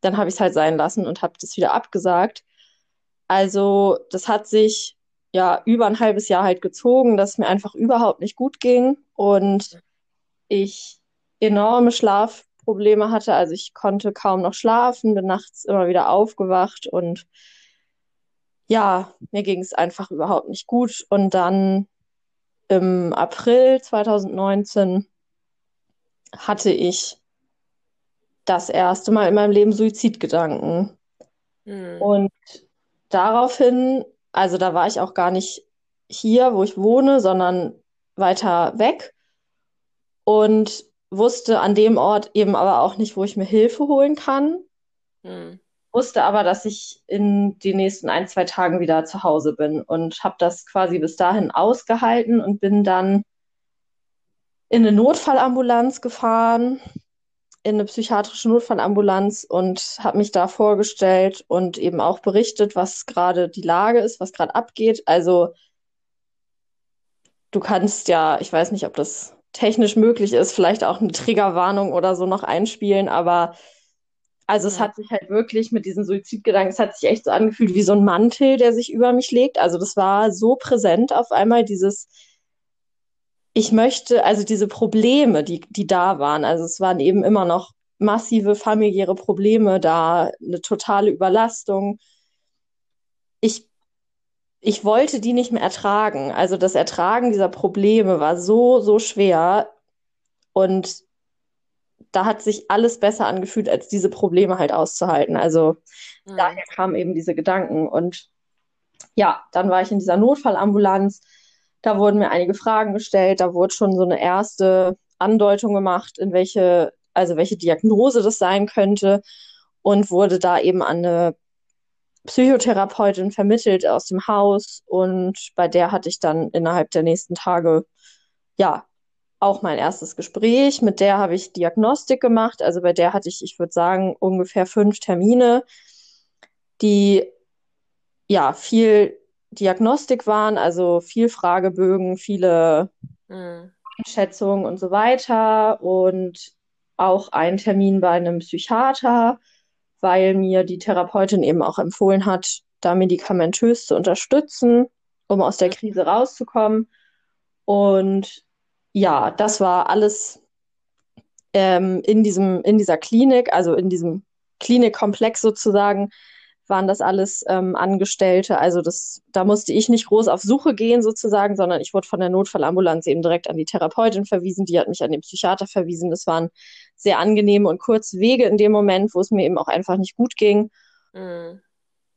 dann habe ich es halt sein lassen und habe das wieder abgesagt. Also das hat sich ja über ein halbes Jahr halt gezogen, dass es mir einfach überhaupt nicht gut ging und ich enorme Schlafprobleme hatte. Also ich konnte kaum noch schlafen, bin nachts immer wieder aufgewacht und ja, mir ging es einfach überhaupt nicht gut. Und dann im April 2019 hatte ich das erste Mal in meinem Leben Suizidgedanken. Mhm. Und daraufhin, also da war ich auch gar nicht hier, wo ich wohne, sondern weiter weg. Und wusste an dem Ort eben aber auch nicht, wo ich mir Hilfe holen kann. Mhm. Wusste aber, dass ich in den nächsten ein, zwei Tagen wieder zu Hause bin und habe das quasi bis dahin ausgehalten und bin dann in eine Notfallambulanz gefahren, in eine psychiatrische Notfallambulanz und habe mich da vorgestellt und eben auch berichtet, was gerade die Lage ist, was gerade abgeht. Also du kannst ja, ich weiß nicht, ob das technisch möglich ist, vielleicht auch eine Triggerwarnung oder so noch einspielen, aber also es hat sich halt wirklich mit diesen Suizidgedanken, es hat sich echt so angefühlt wie so ein Mantel, der sich über mich legt. Also das war so präsent auf einmal, dieses, ich möchte, also diese Probleme, die, die da waren, also es waren eben immer noch massive familiäre Probleme da, eine totale Überlastung. Ich ich wollte die nicht mehr ertragen. Also das Ertragen dieser Probleme war so, so schwer. Und da hat sich alles besser angefühlt, als diese Probleme halt auszuhalten. Also mhm. daher kamen eben diese Gedanken. Und ja, dann war ich in dieser Notfallambulanz. Da wurden mir einige Fragen gestellt. Da wurde schon so eine erste Andeutung gemacht, in welche, also welche Diagnose das sein könnte. Und wurde da eben an eine Psychotherapeutin vermittelt aus dem Haus und bei der hatte ich dann innerhalb der nächsten Tage ja auch mein erstes Gespräch. Mit der habe ich Diagnostik gemacht. Also bei der hatte ich, ich würde sagen, ungefähr fünf Termine, die ja viel Diagnostik waren, also viel Fragebögen, viele mhm. Einschätzungen und so weiter und auch ein Termin bei einem Psychiater weil mir die Therapeutin eben auch empfohlen hat, da medikamentös zu unterstützen, um aus der Krise rauszukommen. Und ja, das war alles ähm, in diesem, in dieser Klinik, also in diesem Klinikkomplex sozusagen, waren das alles ähm, Angestellte. Also das, da musste ich nicht groß auf Suche gehen sozusagen, sondern ich wurde von der Notfallambulanz eben direkt an die Therapeutin verwiesen, die hat mich an den Psychiater verwiesen. Das waren sehr angenehme und kurze Wege in dem Moment, wo es mir eben auch einfach nicht gut ging. Mhm.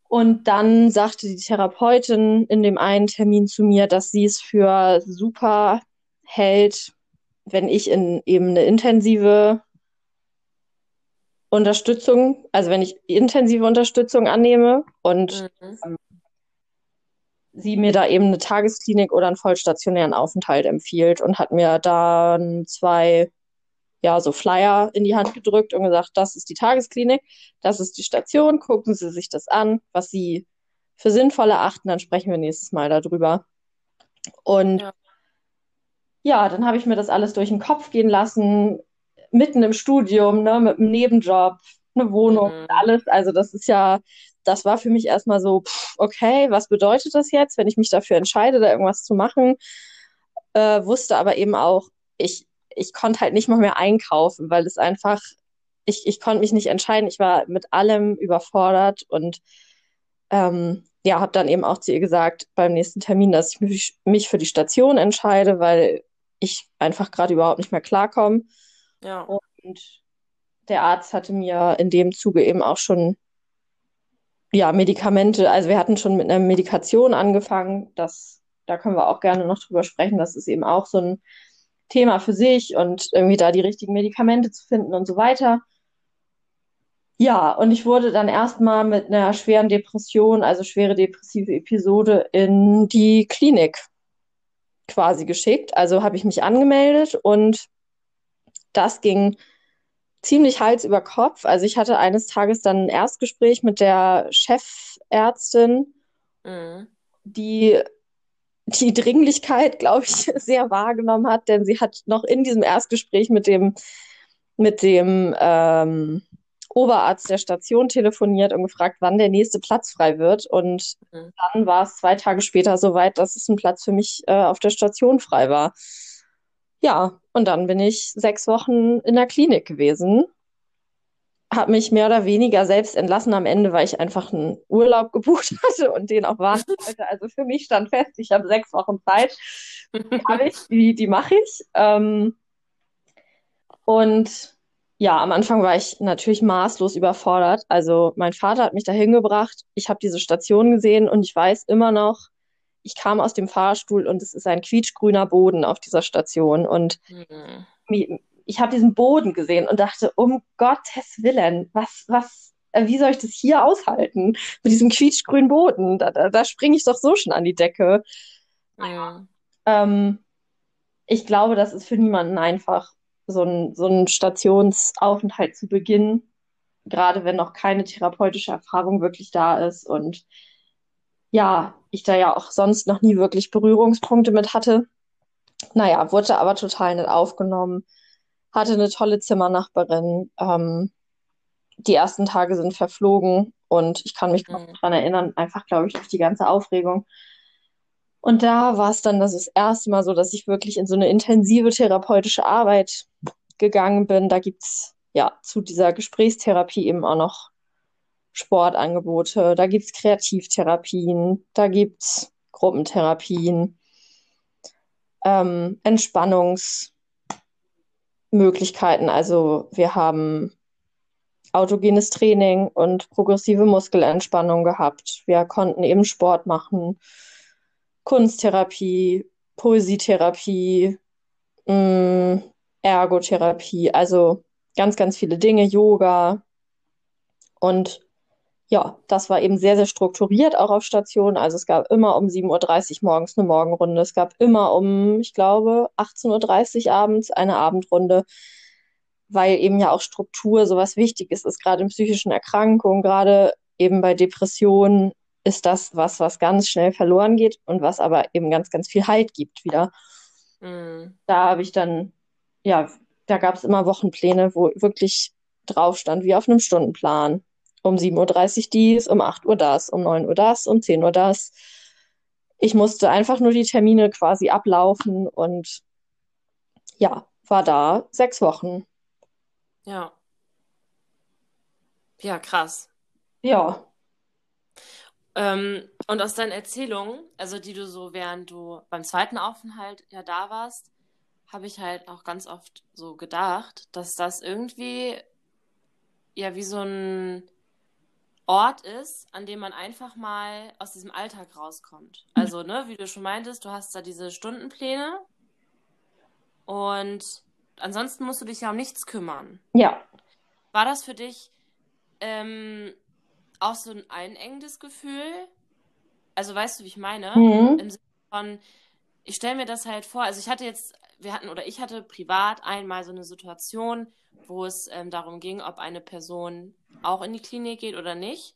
Und dann sagte die Therapeutin in dem einen Termin zu mir, dass sie es für super hält, wenn ich in eben eine intensive Unterstützung, also wenn ich intensive Unterstützung annehme und mhm. ähm, sie mir da eben eine Tagesklinik oder einen vollstationären Aufenthalt empfiehlt und hat mir dann zwei, ja, so Flyer in die Hand gedrückt und gesagt, das ist die Tagesklinik, das ist die Station, gucken Sie sich das an, was Sie für sinnvoll erachten, dann sprechen wir nächstes Mal darüber. Und ja, ja dann habe ich mir das alles durch den Kopf gehen lassen, mitten im Studium, ne, mit einem Nebenjob, eine Wohnung, mhm. alles. Also das ist ja, das war für mich erstmal so, pff, okay, was bedeutet das jetzt, wenn ich mich dafür entscheide, da irgendwas zu machen? Äh, wusste aber eben auch, ich, ich konnte halt nicht mal mehr einkaufen, weil es einfach, ich, ich konnte mich nicht entscheiden. Ich war mit allem überfordert und ähm, ja, habe dann eben auch zu ihr gesagt beim nächsten Termin, dass ich mich, mich für die Station entscheide, weil ich einfach gerade überhaupt nicht mehr klarkomme. Ja. Und der Arzt hatte mir in dem Zuge eben auch schon ja, Medikamente, also wir hatten schon mit einer Medikation angefangen, das, da können wir auch gerne noch drüber sprechen, das ist eben auch so ein Thema für sich und irgendwie da die richtigen Medikamente zu finden und so weiter. Ja, und ich wurde dann erstmal mit einer schweren Depression, also schwere depressive Episode, in die Klinik quasi geschickt. Also habe ich mich angemeldet und das ging ziemlich Hals über Kopf. Also ich hatte eines Tages dann ein Erstgespräch mit der Chefärztin, mhm. die die Dringlichkeit, glaube ich, sehr wahrgenommen hat, denn sie hat noch in diesem Erstgespräch mit dem, mit dem ähm, Oberarzt der Station telefoniert und gefragt, wann der nächste Platz frei wird. Und mhm. dann war es zwei Tage später soweit, dass es ein Platz für mich äh, auf der Station frei war. Ja, und dann bin ich sechs Wochen in der Klinik gewesen, habe mich mehr oder weniger selbst entlassen am Ende, weil ich einfach einen Urlaub gebucht hatte und den auch warten wollte. Also für mich stand fest, ich habe sechs Wochen Zeit. Die habe ich, die, die mache ich. Ähm, und ja, am Anfang war ich natürlich maßlos überfordert. Also mein Vater hat mich da hingebracht. Ich habe diese Station gesehen und ich weiß immer noch, ich kam aus dem Fahrstuhl und es ist ein quietschgrüner Boden auf dieser Station und mhm. ich habe diesen Boden gesehen und dachte, um Gottes Willen, was, was, äh, wie soll ich das hier aushalten? Mit diesem quietschgrünen Boden. Da, da, da springe ich doch so schon an die Decke. Ja. Ähm, ich glaube, das ist für niemanden einfach, so ein, so ein Stationsaufenthalt zu beginnen, gerade wenn noch keine therapeutische Erfahrung wirklich da ist und ja, ich da ja auch sonst noch nie wirklich Berührungspunkte mit hatte. Naja, wurde aber total nett aufgenommen, hatte eine tolle Zimmernachbarin. Ähm, die ersten Tage sind verflogen und ich kann mich noch Mhm. daran erinnern, einfach, glaube ich, durch die ganze Aufregung. Und da war es dann das, das erste Mal so, dass ich wirklich in so eine intensive therapeutische Arbeit gegangen bin. Da gibt's ja zu dieser Gesprächstherapie eben auch noch Sportangebote, da gibt's Kreativtherapien, da gibt's Gruppentherapien, ähm, Entspannungsmöglichkeiten. Also wir haben autogenes Training und progressive Muskelentspannung gehabt. Wir konnten eben Sport machen, Kunsttherapie, Poesietherapie, mh, Ergotherapie, also ganz, ganz viele Dinge, Yoga. Und ja, das war eben sehr, sehr strukturiert auch auf Station. Also es gab immer um 7.30 Uhr morgens eine Morgenrunde. Es gab immer um, ich glaube, 18.30 Uhr abends eine Abendrunde, weil eben ja auch Struktur sowas Wichtiges ist, gerade in psychischen Erkrankungen, gerade eben bei Depressionen ist das was, was ganz schnell verloren geht und was aber eben ganz, ganz viel Halt gibt wieder. Mhm. Da habe ich dann, ja, da gab es immer Wochenpläne, wo wirklich drauf stand, wie auf einem Stundenplan. Um 7.30 Uhr dies, um 8 Uhr das, um 9 Uhr das, um 10 Uhr das. Ich musste einfach nur die Termine quasi ablaufen und ja, war da sechs Wochen. Ja. Ja, krass. Ja, Ähm, und aus deinen Erzählungen, also die du so während du beim zweiten Aufenthalt ja da warst, habe ich halt auch ganz oft so gedacht, dass das irgendwie ja wie so ein Ort ist, an dem man einfach mal aus diesem Alltag rauskommt. Also, ne, wie du schon meintest, du hast da diese Stundenpläne und ansonsten musst du dich ja um nichts kümmern. ja, War das für dich ähm, auch so ein einengendes Gefühl? Also weißt du, wie ich meine? mhm. Im Sinne von, ich stelle mir das halt vor, also ich hatte jetzt, wir hatten oder ich hatte privat einmal so eine Situation, wo es ähm, darum ging, ob eine Person auch in die Klinik geht oder nicht.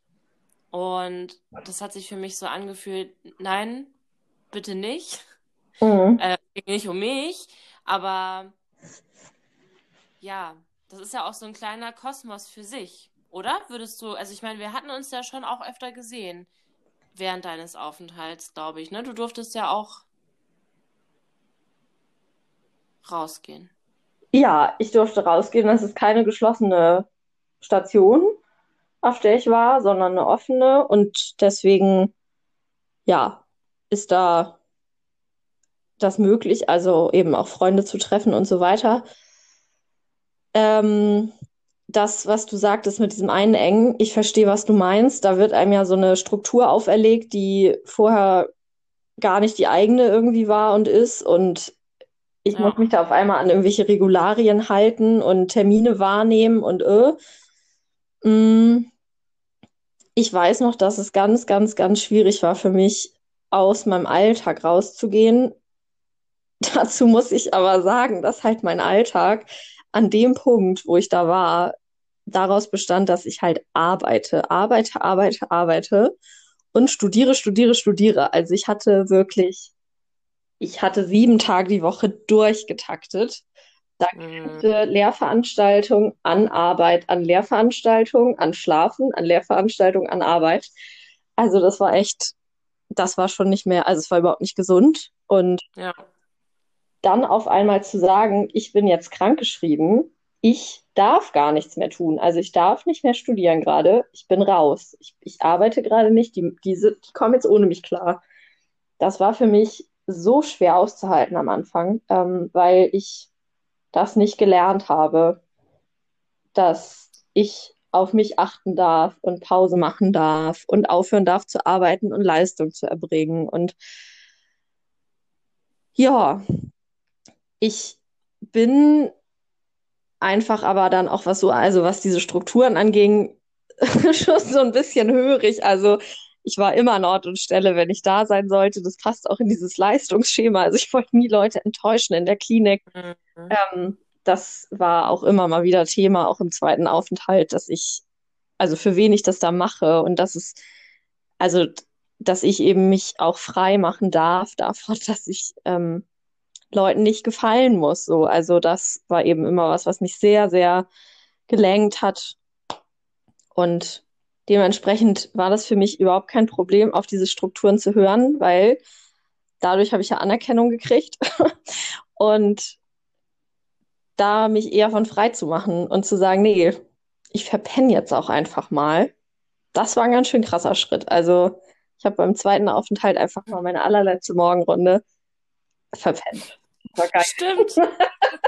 Und das hat sich für mich so angefühlt, nein, bitte nicht. Mhm. Äh, ging nicht um mich, aber ja, das ist ja auch so ein kleiner Kosmos für sich, oder? Würdest du, also ich meine, wir hatten uns ja schon auch öfter gesehen während deines Aufenthalts, glaube ich, ne? Du durftest ja auch rausgehen. Ja, ich durfte rausgehen. Das ist keine geschlossene Station, auf der ich war, sondern eine offene. Und deswegen, ja, ist da das möglich, also eben auch Freunde zu treffen und so weiter. Ähm, das, was du sagtest mit diesem Einengen, ich verstehe, was du meinst. Da wird einem ja so eine Struktur auferlegt, die vorher gar nicht die eigene irgendwie war und ist. Und ich muss Ja. mich da auf einmal an irgendwelche Regularien halten und Termine wahrnehmen und äh. Mm, Ich weiß noch, dass es ganz, ganz, ganz schwierig war für mich, aus meinem Alltag rauszugehen. Dazu muss ich aber sagen, dass halt mein Alltag an dem Punkt, wo ich da war, daraus bestand, dass ich halt arbeite, arbeite, arbeite, arbeite und studiere, studiere, studiere. Also ich hatte wirklich, ich hatte sieben Tage die Woche durchgetaktet. Da grenzte Lehrveranstaltung an Arbeit, an Lehrveranstaltung, an Schlafen, an Lehrveranstaltung, an Arbeit. Also das war echt, das war schon nicht mehr, also es war überhaupt nicht gesund. Und ja. dann auf einmal zu sagen, ich bin jetzt krankgeschrieben, ich darf gar nichts mehr tun. Also ich darf nicht mehr studieren gerade, ich bin raus. Ich, ich arbeite gerade nicht, die, diese, die kommen jetzt ohne mich klar. Das war für mich so schwer auszuhalten am Anfang, ähm, weil ich das nicht gelernt habe, dass ich auf mich achten darf und Pause machen darf und aufhören darf zu arbeiten und Leistung zu erbringen. Und ja, ich bin einfach aber dann auch was so, also was diese Strukturen anging, schon so ein bisschen hörig. Also ich war immer an Ort und Stelle, wenn ich da sein sollte. Das passt auch in dieses Leistungsschema. Also ich wollte nie Leute enttäuschen in der Klinik. Mhm. Ähm, das war auch immer mal wieder Thema, auch im zweiten Aufenthalt, dass ich, also für wen ich das da mache und dass es, also dass ich eben mich auch frei machen darf davon, dass ich ähm, Leuten nicht gefallen muss. So, also das war eben immer was, was mich sehr, sehr gelenkt hat. Und dementsprechend war das für mich überhaupt kein Problem, auf diese Strukturen zu hören, weil dadurch habe ich ja Anerkennung gekriegt und da mich eher von frei zu machen und zu sagen, nee, ich verpenne jetzt auch einfach mal. Das war ein ganz schön krasser Schritt. Also ich habe beim zweiten Aufenthalt einfach mal meine allerletzte Morgenrunde verpennt. Stimmt.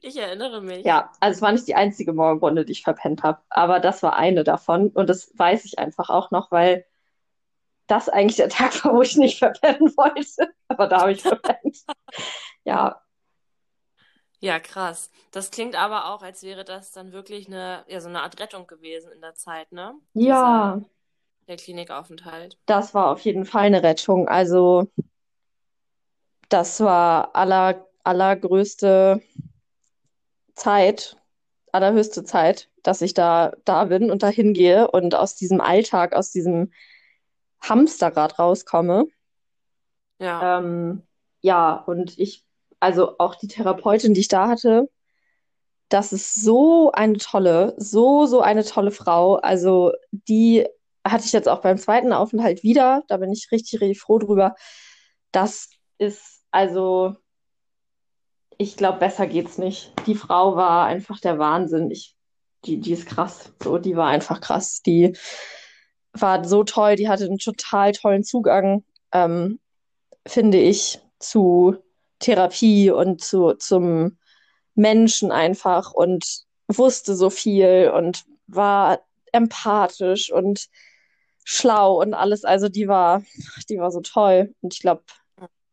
ich erinnere mich. Ja, also es war nicht die einzige Morgenrunde, die ich verpennt habe, aber das war eine davon und das weiß ich einfach auch noch, weil das eigentlich der Tag war, wo ich nicht verpennen wollte, aber da habe ich verpennt. ja. Ja, krass. Das klingt aber auch, als wäre das dann wirklich eine, ja, so eine Art Rettung gewesen in der Zeit, ne? Ja. Dieser, der Klinikaufenthalt. Das war auf jeden Fall eine Rettung. Also das war aller, allergrößte Zeit, allerhöchste Zeit, dass ich da, da bin und dahin gehe und aus diesem Alltag, aus diesem Hamsterrad rauskomme. Ja. Ähm, ja, und ich, also auch die Therapeutin, die ich da hatte, das ist so eine tolle, so, so eine tolle Frau. Also die hatte ich jetzt auch beim zweiten Aufenthalt wieder. Da bin ich richtig, richtig froh drüber. Das ist also, ich glaube, besser geht's nicht. Die Frau war einfach der Wahnsinn. Ich, die, die ist krass. So, die war einfach krass. Die war so toll. Die hatte einen total tollen Zugang, ähm, finde ich, zu Therapie und zu, zum Menschen einfach und wusste so viel und war empathisch und schlau und alles. Also die war, die war so toll. Und ich glaube,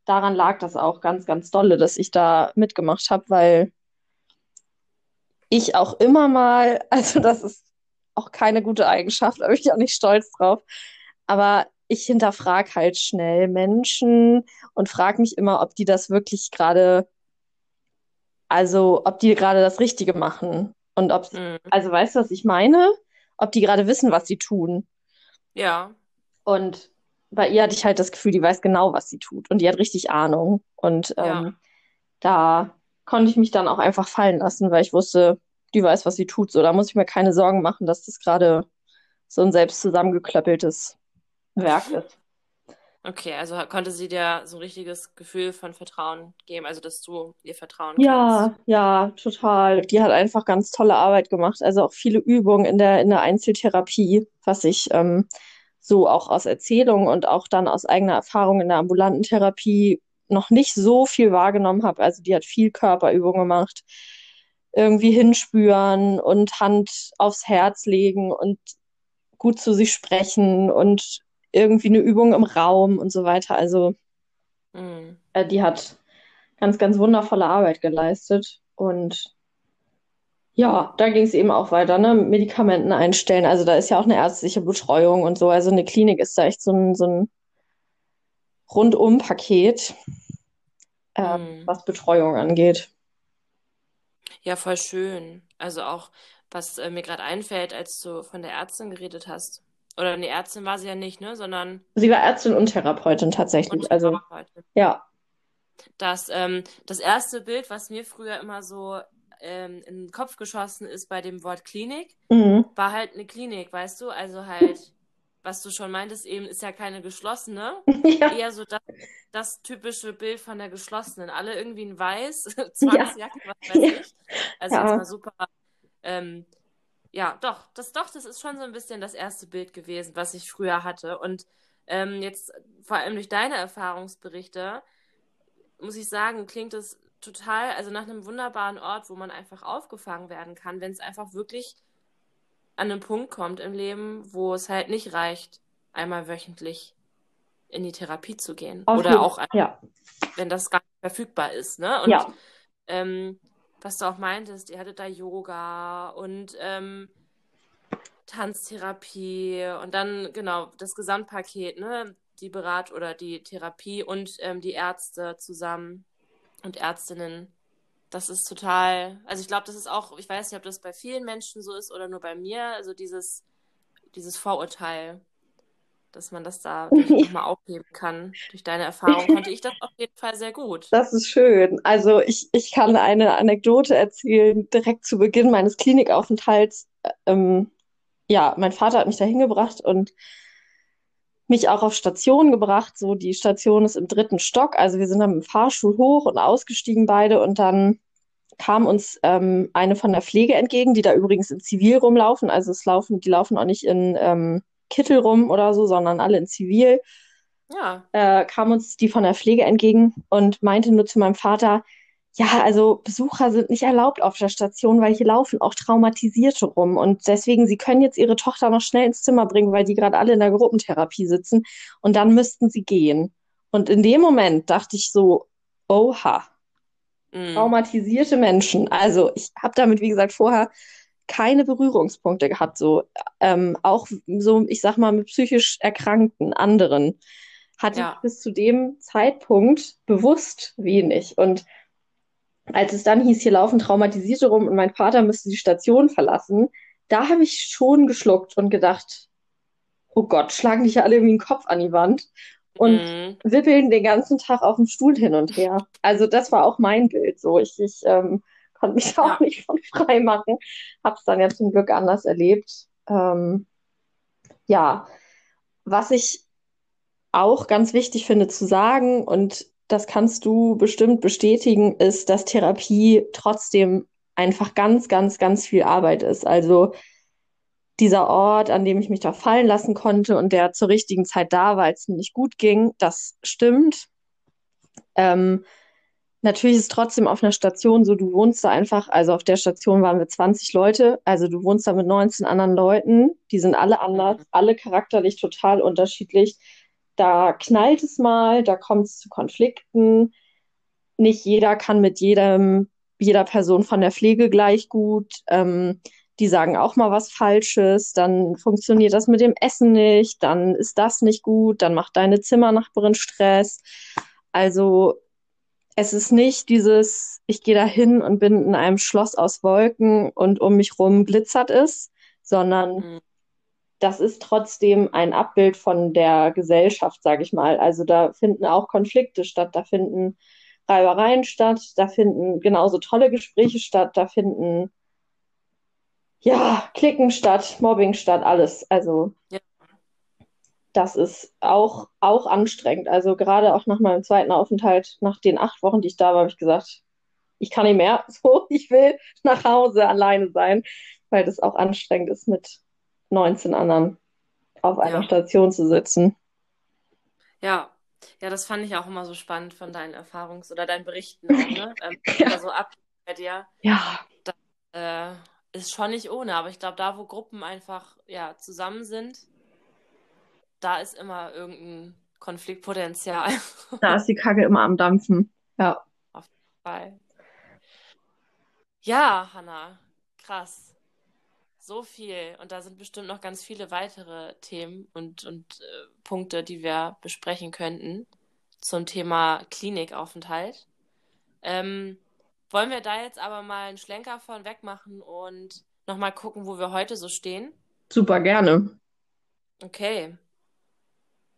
daran lag das auch ganz, ganz dolle, dass ich da mitgemacht habe, weil ich auch immer mal, also das ist auch keine gute Eigenschaft, da bin ich auch nicht stolz drauf, aber ich hinterfrage halt schnell Menschen und frage mich immer, ob die das wirklich gerade, also ob die gerade das Richtige machen und ob, mhm. also weißt du, was ich meine? Ob die gerade wissen, was sie tun. Ja. Und bei ihr hatte ich halt das Gefühl, die weiß genau, was sie tut und die hat richtig Ahnung. Und ähm, ja. da konnte ich mich dann auch einfach fallen lassen, weil ich wusste, die weiß, was sie tut. So, da muss ich mir keine Sorgen machen, dass das gerade so ein selbst zusammengeklöppeltes Werk ist. Okay, also konnte sie dir so ein richtiges Gefühl von Vertrauen geben, also dass du ihr vertrauen ja, kannst. Ja, ja, total. Die hat einfach ganz tolle Arbeit gemacht. Also auch viele Übungen in der, in der Einzeltherapie, was ich ähm, so auch aus Erzählungen und auch dann aus eigener Erfahrung in der ambulanten Therapie noch nicht so viel wahrgenommen habe. Also die hat viel Körperübung gemacht, irgendwie hinspüren und Hand aufs Herz legen und gut zu sich sprechen und irgendwie eine Übung im Raum und so weiter. Also mhm. äh, die hat ganz, ganz wundervolle Arbeit geleistet und ja, da ging es eben auch weiter, ne? Medikamenten einstellen. Also da ist ja auch eine ärztliche Betreuung und so. Also eine Klinik ist da echt so ein, so ein Rundum-Paket, äh, mm. was Betreuung angeht. Ja, voll schön. Also auch, was äh, mir gerade einfällt, als du von der Ärztin geredet hast. Oder eine Ärztin war sie ja nicht, ne? Sondern. Sie war Ärztin und Therapeutin tatsächlich. Und also, Therapeutin. ja. Das, ähm, das erste Bild, was mir früher immer so ähm, in den Kopf geschossen ist bei dem Wort Klinik, mhm. war halt eine Klinik, weißt du? Also halt, was du schon meintest, eben ist ja keine geschlossene. Ja. Eher so das, das, typische Bild von der geschlossenen. Alle irgendwie in weiß, Zwangsjacken, ja. was weiß ja. ich. Also ja. jetzt mal super. Ähm, ja, doch, das doch, das ist schon so ein bisschen das erste Bild gewesen, was ich früher hatte. Und ähm, jetzt vor allem durch deine Erfahrungsberichte muss ich sagen, klingt es total, also nach einem wunderbaren Ort, wo man einfach aufgefangen werden kann, wenn es einfach wirklich an einen Punkt kommt im Leben, wo es halt nicht reicht, einmal wöchentlich in die Therapie zu gehen. Auf Oder auch, ja. wenn das gar nicht verfügbar ist. Ne? Und ja. ähm, was du auch meintest, ihr hattet da Yoga und ähm, Tanztherapie und dann, genau, das Gesamtpaket, ne? Die Berat oder die Therapie und ähm, die Ärzte zusammen und Ärztinnen. Das ist total, also ich glaube, das ist auch, ich weiß nicht, ob das bei vielen Menschen so ist oder nur bei mir, also dieses, dieses Vorurteil, dass man das da nochmal aufheben kann. Durch deine Erfahrung konnte ich das auf jeden Fall sehr gut. Das ist schön. Also ich, ich kann eine Anekdote erzählen, direkt zu Beginn meines Klinikaufenthalts. Ähm, ja, mein Vater hat mich da hingebracht und mich auch auf Station gebracht. So, die Station ist im dritten Stock. Also wir sind dann mit dem Fahrstuhl hoch und ausgestiegen beide und dann kam uns ähm, eine von der Pflege entgegen, die da übrigens in Zivil rumlaufen. Also es laufen, die laufen auch nicht in ähm, Kittel rum oder so, sondern alle in Zivil. Ja. Äh, kam uns die von der Pflege entgegen und meinte nur zu meinem Vater, ja, also Besucher sind nicht erlaubt auf der Station, weil hier laufen auch Traumatisierte rum. Und deswegen, sie können jetzt ihre Tochter noch schnell ins Zimmer bringen, weil die gerade alle in der Gruppentherapie sitzen. Und dann müssten sie gehen. Und in dem Moment dachte ich so, oha, mm. traumatisierte Menschen. Also ich habe damit, wie gesagt, vorher keine Berührungspunkte gehabt. So ähm, auch so, ich sag mal, mit psychisch erkrankten anderen hatte ja. ich bis zu dem Zeitpunkt bewusst wenig. Und als es dann hieß, hier laufen Traumatisierte rum und mein Vater müsste die Station verlassen, da habe ich schon geschluckt und gedacht, oh Gott, schlagen dich ja alle irgendwie den Kopf an die Wand und mhm. wippeln den ganzen Tag auf dem Stuhl hin und her. Also das war auch mein Bild so. Ich, ich ähm, konnte mich da auch nicht von frei machen. Habe es dann ja zum Glück anders erlebt. Ähm, ja, was ich auch ganz wichtig finde zu sagen und das kannst du bestimmt bestätigen, ist, dass Therapie trotzdem einfach ganz, ganz, ganz viel Arbeit ist. Also dieser Ort, an dem ich mich da fallen lassen konnte und der zur richtigen Zeit da war, als es mir nicht gut ging, das stimmt. Ähm, natürlich ist trotzdem auf einer Station so, du wohnst da einfach, also auf der Station waren wir 20 Leute, also du wohnst da mit 19 anderen Leuten, die sind alle anders, alle charakterlich total unterschiedlich. Da knallt es mal, da kommt es zu Konflikten. Nicht jeder kann mit jedem, jeder Person von der Pflege gleich gut. Ähm, die sagen auch mal was Falsches, dann funktioniert das mit dem Essen nicht, dann ist das nicht gut, dann macht deine Zimmernachbarin Stress. Also es ist nicht dieses, ich gehe da hin und bin in einem Schloss aus Wolken und um mich rum glitzert es, sondern mhm das ist trotzdem ein Abbild von der Gesellschaft, sage ich mal. Also da finden auch Konflikte statt, da finden Reibereien statt, da finden genauso tolle Gespräche statt, da finden ja Klicken statt, Mobbing statt, alles. Also ja. das ist auch, auch anstrengend. Also gerade auch nach meinem zweiten Aufenthalt, nach den acht Wochen, die ich da war, habe ich gesagt, ich kann nicht mehr, so, ich will nach Hause alleine sein, weil das auch anstrengend ist mit 19 anderen auf einer ja. Station zu sitzen. Ja, ja, das fand ich auch immer so spannend von deinen Erfahrungs- oder deinen Berichten auch, ne? Ähm, ja. so ab bei dir. Ja. Das äh, ist schon nicht ohne, aber ich glaube, da, wo Gruppen einfach ja, zusammen sind, da ist immer irgendein Konfliktpotenzial. Da ist die Kacke immer am Dampfen. Ja. Auf jeden Fall. Ja, Hanna, krass so viel und da sind bestimmt noch ganz viele weitere Themen und, und äh, Punkte, die wir besprechen könnten zum Thema Klinikaufenthalt. Ähm, wollen wir da jetzt aber mal einen Schlenker von wegmachen und nochmal gucken, wo wir heute so stehen? Super gerne. Okay.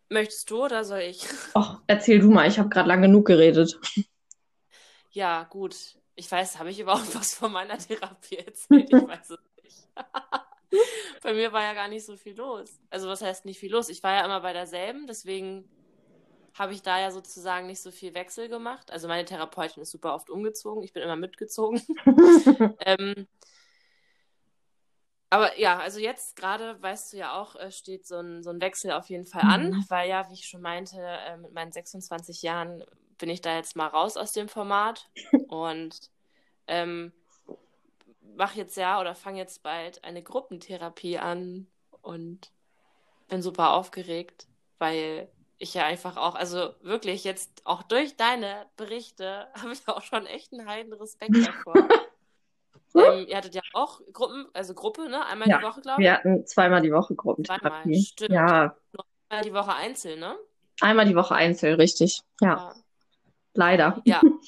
Möchtest du oder soll ich? Ach, erzähl du mal, ich habe gerade lang genug geredet. Ja, gut. Ich weiß, habe ich überhaupt was von meiner Therapie erzählt? Ich weiß es bei mir war ja gar nicht so viel los. Also was heißt nicht viel los? Ich war ja immer bei derselben, deswegen habe ich da ja sozusagen nicht so viel Wechsel gemacht. Also meine Therapeutin ist super oft umgezogen, ich bin immer mitgezogen. ähm, aber ja, also jetzt gerade, weißt du ja auch, äh, steht so ein, so ein Wechsel auf jeden Fall an, mhm. weil ja, wie ich schon meinte, äh, mit meinen 26 Jahren bin ich da jetzt mal raus aus dem Format und ähm, mache jetzt ja oder fange jetzt bald eine Gruppentherapie an und bin super aufgeregt, weil ich ja einfach auch, also wirklich jetzt auch durch deine Berichte habe ich auch schon echt einen heiden Respekt davor. ähm, ihr hattet ja auch Gruppen, also Gruppe, ne? Einmal Ja, die Woche, glaube ich. wir hatten zweimal die Woche Zweimal, Gruppentherapie. stimmt. Ja, einmal die Woche einzeln, ne? einmal die Woche einzeln, richtig. Ja, Ja. leider. Ja.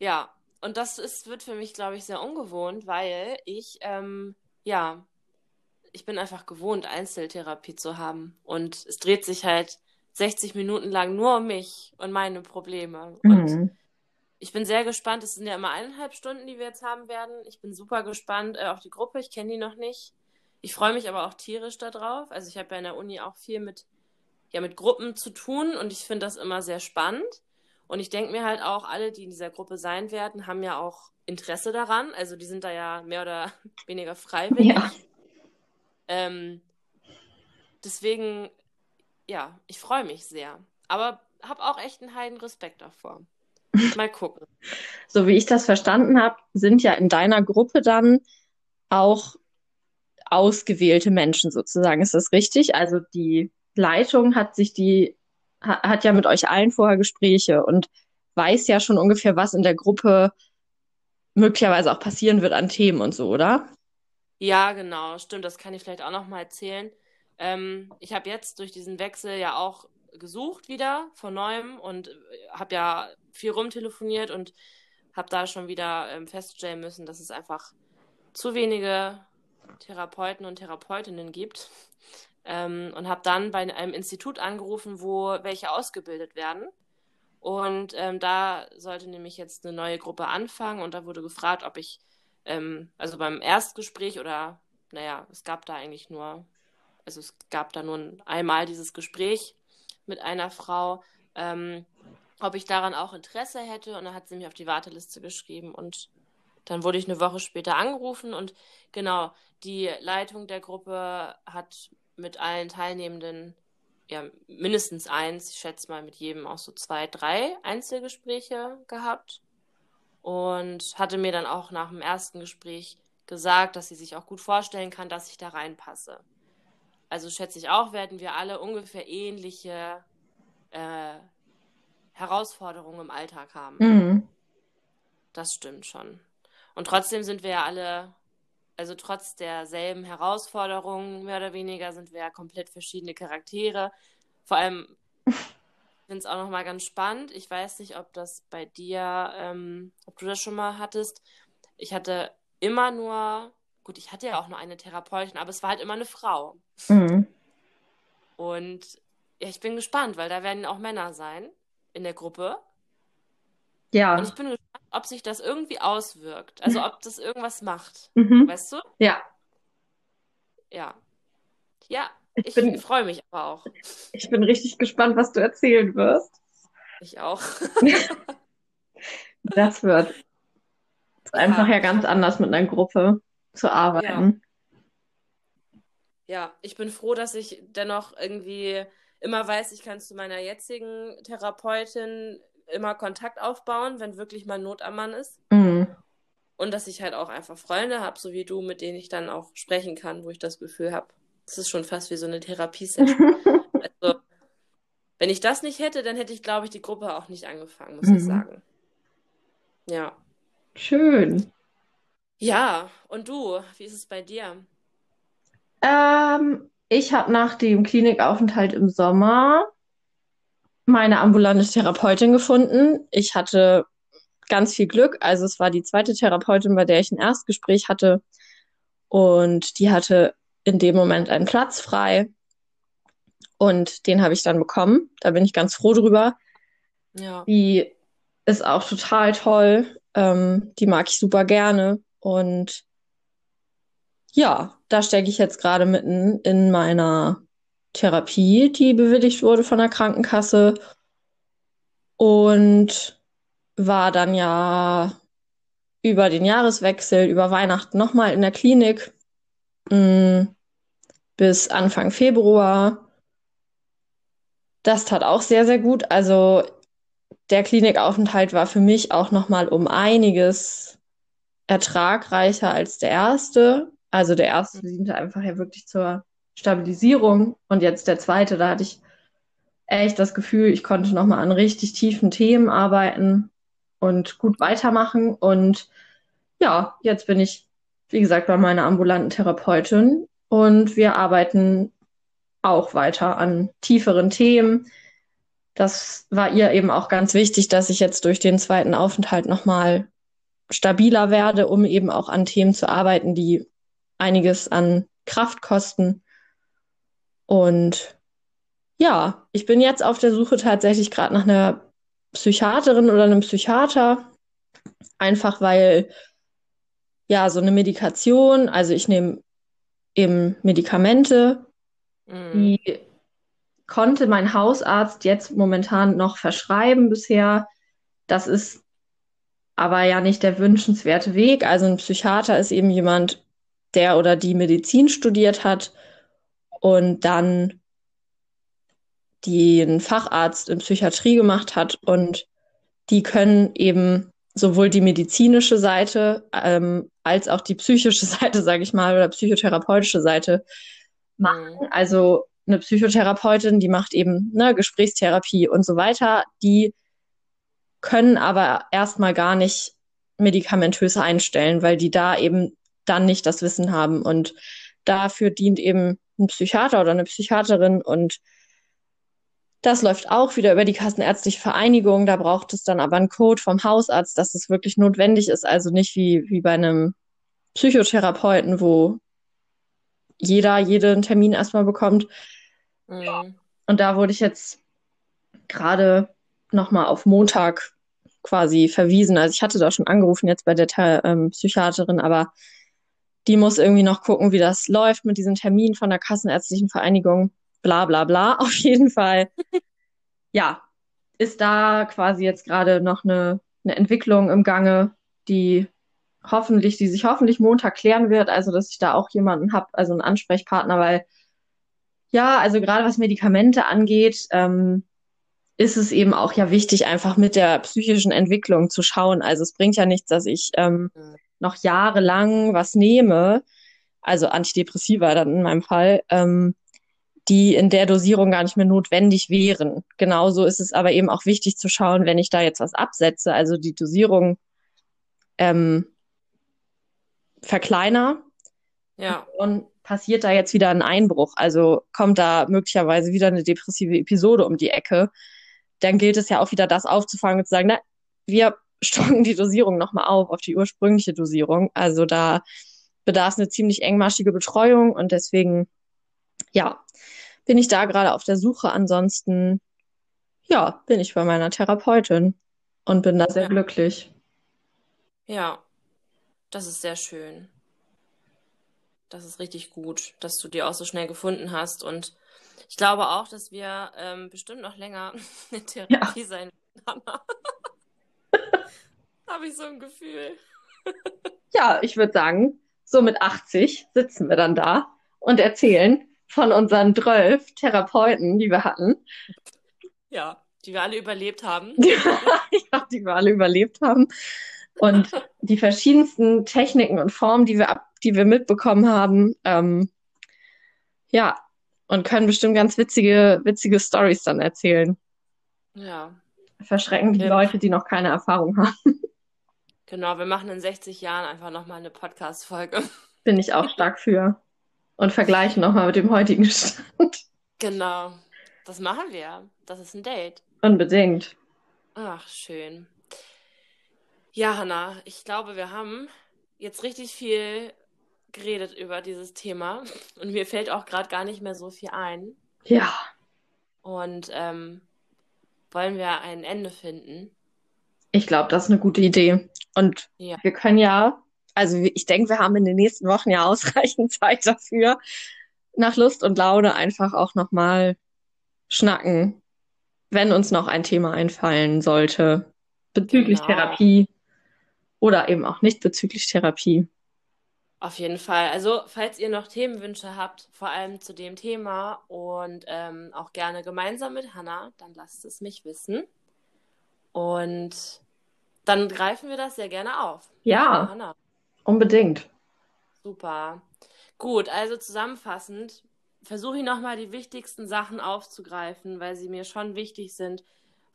Ja. Und das ist, wird für mich, glaube ich, sehr ungewohnt, weil ich, ähm, ja, ich bin einfach gewohnt, Einzeltherapie zu haben. Und es dreht sich halt 60 Minuten lang nur um mich und meine Probleme. Und Mhm. ich bin sehr gespannt. Es sind ja immer eineinhalb Stunden, die wir jetzt haben werden. Ich bin super gespannt äh, auf die Gruppe. Ich kenne die noch nicht. Ich freue mich aber auch tierisch darauf. Also ich habe ja in der Uni auch viel mit, ja, mit Gruppen zu tun und ich finde das immer sehr spannend. Und ich denke mir halt auch, alle, die in dieser Gruppe sein werden, haben ja auch Interesse daran. Also die sind da ja mehr oder weniger freiwillig. Ja. Ähm, deswegen, ja, ich freue mich sehr. Aber habe auch echt einen heiden Respekt davor. Mal gucken. So wie ich das verstanden habe, sind ja in deiner Gruppe dann auch ausgewählte Menschen sozusagen. Ist das richtig? Also die Leitung hat sich die, hat ja mit euch allen vorher Gespräche und weiß ja schon ungefähr, was in der Gruppe möglicherweise auch passieren wird an Themen und so, oder? Ja, genau, stimmt, das kann ich vielleicht auch noch mal erzählen. Ähm, ich habe jetzt durch diesen Wechsel ja auch gesucht wieder von neuem und habe ja viel rumtelefoniert und habe da schon wieder ähm, feststellen müssen, dass es einfach zu wenige Therapeuten und Therapeutinnen gibt. Ähm, und habe dann bei einem Institut angerufen, wo welche ausgebildet werden. Und ähm, da sollte nämlich jetzt eine neue Gruppe anfangen. Und da wurde gefragt, ob ich, ähm, also beim Erstgespräch oder, naja, es gab da eigentlich nur, also es gab da nur einmal dieses Gespräch mit einer Frau, ähm, ob ich daran auch Interesse hätte. Und dann hat sie mich auf die Warteliste geschrieben. Und dann wurde ich eine Woche später angerufen. Und genau, die Leitung der Gruppe hat mit allen Teilnehmenden ja, mindestens eins, ich schätze mal mit jedem auch so zwei, drei Einzelgespräche gehabt und hatte mir dann auch nach dem ersten Gespräch gesagt, dass sie sich auch gut vorstellen kann, dass ich da reinpasse. Also schätze ich auch, werden wir alle ungefähr ähnliche äh, Herausforderungen im Alltag haben. Mhm. Das stimmt schon. Und trotzdem sind wir ja alle, also trotz derselben Herausforderungen, mehr oder weniger, sind wir ja komplett verschiedene Charaktere. Vor allem finde es auch nochmal ganz spannend. Ich weiß nicht, ob das bei dir, ähm, ob du das schon mal hattest. Ich hatte immer nur, gut, ich hatte ja auch nur eine Therapeutin, aber es war halt immer eine Frau. Mhm. Und ja, ich bin gespannt, weil da werden auch Männer sein in der Gruppe. Ja. Und ich bin gespannt, ob sich das irgendwie auswirkt. Also ob das irgendwas macht. Mhm. Weißt du? Ja. Ja. Ja, Ich ich bin, freue mich aber auch. ich bin richtig gespannt, was du erzählen wirst. Ich auch. Das wird einfach Ja, ja ganz anders mit einer Gruppe zu ja. arbeiten. Ja, ich bin froh, dass ich dennoch irgendwie immer weiß, ich kann zu meiner jetzigen Therapeutin immer Kontakt aufbauen, wenn wirklich mal Not am Mann ist. Mhm. Und dass ich halt auch einfach Freunde habe, so wie du, mit denen ich dann auch sprechen kann, wo ich das Gefühl habe, das ist schon fast wie so eine Therapiesession. Also, wenn ich das nicht hätte, dann hätte ich, glaube ich, die Gruppe auch nicht angefangen, muss ich Mhm. sagen. Ja. Schön. Ja, und du, wie ist es bei dir? Ähm, ich habe nach dem Klinikaufenthalt im Sommer meine ambulante Therapeutin gefunden. Ich hatte ganz viel Glück. Also es war die zweite Therapeutin, bei der ich ein Erstgespräch hatte. Und die hatte in dem Moment einen Platz frei. Und den habe ich dann bekommen. Da bin ich ganz froh drüber. Ja. Die ist auch total toll. Ähm, die mag ich super gerne. Und ja, da stecke ich jetzt gerade mitten in meiner Therapie, die bewilligt wurde von der Krankenkasse. Und war dann ja über den Jahreswechsel, über Weihnachten nochmal in der Klinik mh, bis Anfang Februar. Das tat auch sehr, sehr gut. Also der Klinikaufenthalt war für mich auch nochmal um einiges ertragreicher als der erste. Also der erste diente einfach ja wirklich zur Stabilisierung und jetzt der zweite, da hatte ich echt das Gefühl, ich konnte nochmal an richtig tiefen Themen arbeiten und gut weitermachen. Und ja, jetzt bin ich, wie gesagt, bei meiner ambulanten Therapeutin und wir arbeiten auch weiter an tieferen Themen. Das war ihr eben auch ganz wichtig, dass ich jetzt durch den zweiten Aufenthalt nochmal stabiler werde, um eben auch an Themen zu arbeiten, die einiges an Kraft kosten. Und ja, ich bin jetzt auf der Suche tatsächlich gerade nach einer Psychiaterin oder einem Psychiater, einfach weil ja so eine Medikation, also ich nehme eben Medikamente, mhm. die konnte mein Hausarzt jetzt momentan noch verschreiben bisher. Das ist aber ja nicht der wünschenswerte Weg. Also ein Psychiater ist eben jemand, der oder die Medizin studiert hat und dann den Facharzt in Psychiatrie gemacht hat und die können eben sowohl die medizinische Seite ähm, als auch die psychische Seite, sage ich mal, oder psychotherapeutische Seite machen. Mhm. Also eine Psychotherapeutin, die macht eben ne, Gesprächstherapie und so weiter. Die können aber erstmal gar nicht medikamentös einstellen, weil die da eben dann nicht das Wissen haben. Und dafür dient eben ein Psychiater oder eine Psychiaterin und das läuft auch wieder über die Kassenärztliche Vereinigung. Da braucht es dann aber einen Code vom Hausarzt, dass es wirklich notwendig ist. Also nicht wie, wie bei einem Psychotherapeuten, wo jeder jeden Termin erstmal bekommt. Mhm. Und da wurde ich jetzt gerade nochmal auf Montag quasi verwiesen. Also ich hatte da schon angerufen jetzt bei der ähm, Psychiaterin, aber die muss irgendwie noch gucken, wie das läuft mit diesem Termin von der Kassenärztlichen Vereinigung bla bla bla. Auf jeden Fall, ja, ist da quasi jetzt gerade noch eine, eine Entwicklung im Gange, die hoffentlich, die sich hoffentlich Montag klären wird, also dass ich da auch jemanden habe, also einen Ansprechpartner, weil ja, also gerade was Medikamente angeht, ähm, ist es eben auch ja wichtig, einfach mit der psychischen Entwicklung zu schauen. Also es bringt ja nichts, dass ich ähm, mhm. Noch jahrelang was nehme, also Antidepressiva dann in meinem Fall, ähm, die in der Dosierung gar nicht mehr notwendig wären. Genauso ist es aber eben auch wichtig zu schauen, wenn ich da jetzt was absetze, also die Dosierung ähm, verkleiner. Ja. Und passiert da jetzt wieder ein Einbruch, also kommt da möglicherweise wieder eine depressive Episode um die Ecke, dann gilt es ja auch wieder das aufzufangen und zu sagen, na, wir stocken die Dosierung nochmal auf, auf die ursprüngliche Dosierung. Also da bedarf es eine ziemlich engmaschige Betreuung und deswegen, ja, bin ich da gerade auf der Suche. Ansonsten, ja, bin ich bei meiner Therapeutin und bin da sehr ja. glücklich. Ja, das ist sehr schön. Das ist richtig gut, dass du die auch so schnell gefunden hast. Und ich glaube auch, dass wir ähm, bestimmt noch länger in Therapie ja. sein werden. Habe ich so ein Gefühl. ja, ich würde sagen, so mit 80 sitzen wir dann da und erzählen, von unseren 12 Therapeuten, die wir hatten. Ja, die wir alle überlebt haben. ja, die wir alle überlebt haben. Und die verschiedensten Techniken und Formen, die wir, ab, die wir mitbekommen haben. Ähm, ja, und können bestimmt ganz witzige, witzige Stories dann erzählen. Ja. Verschrecken die ja. Leute, die noch keine Erfahrung haben. Genau, wir machen in 60 Jahren einfach nochmal eine Podcast-Folge. Bin ich auch stark für und vergleichen nochmal mit dem heutigen Stand. Genau. Das machen wir. Das ist ein Date. Unbedingt. Ach, schön. Ja, Hanna, ich glaube, wir haben jetzt richtig viel geredet über dieses Thema und mir fällt auch gerade gar nicht mehr so viel ein. Ja. Und ähm, wollen wir ein Ende finden? Ich glaube, das ist eine gute Idee. Und ja. wir können ja also ich denke, wir haben in den nächsten Wochen ja ausreichend Zeit dafür, nach Lust und Laune einfach auch nochmal schnacken, wenn uns noch ein Thema einfallen sollte bezüglich genau. Therapie oder eben auch nicht bezüglich Therapie. Auf jeden Fall. Also, falls ihr noch Themenwünsche habt, vor allem zu dem Thema und ähm, auch gerne gemeinsam mit Hanna, dann lasst es mich wissen. Und dann greifen wir das sehr gerne auf. Ja. Hanna. Unbedingt. Super. Gut, also zusammenfassend versuche ich nochmal die wichtigsten Sachen aufzugreifen, weil sie mir schon wichtig sind.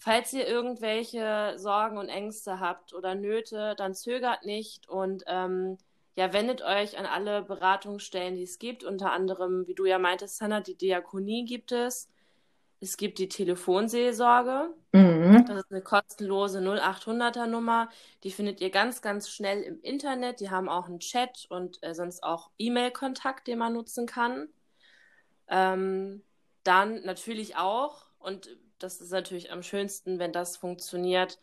falls ihr irgendwelche Sorgen und Ängste habt oder Nöte, dann zögert nicht und ähm, ja, wendet euch an alle Beratungsstellen, die es gibt. Unter anderem, wie du ja meintest, Sanna, die Diakonie gibt es. Es gibt die Telefonseelsorge. Mhm. Das ist eine kostenlose 0800er Nummer. Die findet ihr ganz, ganz schnell im Internet. Die haben auch einen Chat und äh, sonst auch E-Mail-Kontakt, den man nutzen kann. Ähm, dann natürlich auch, und das ist natürlich am schönsten, wenn das funktioniert,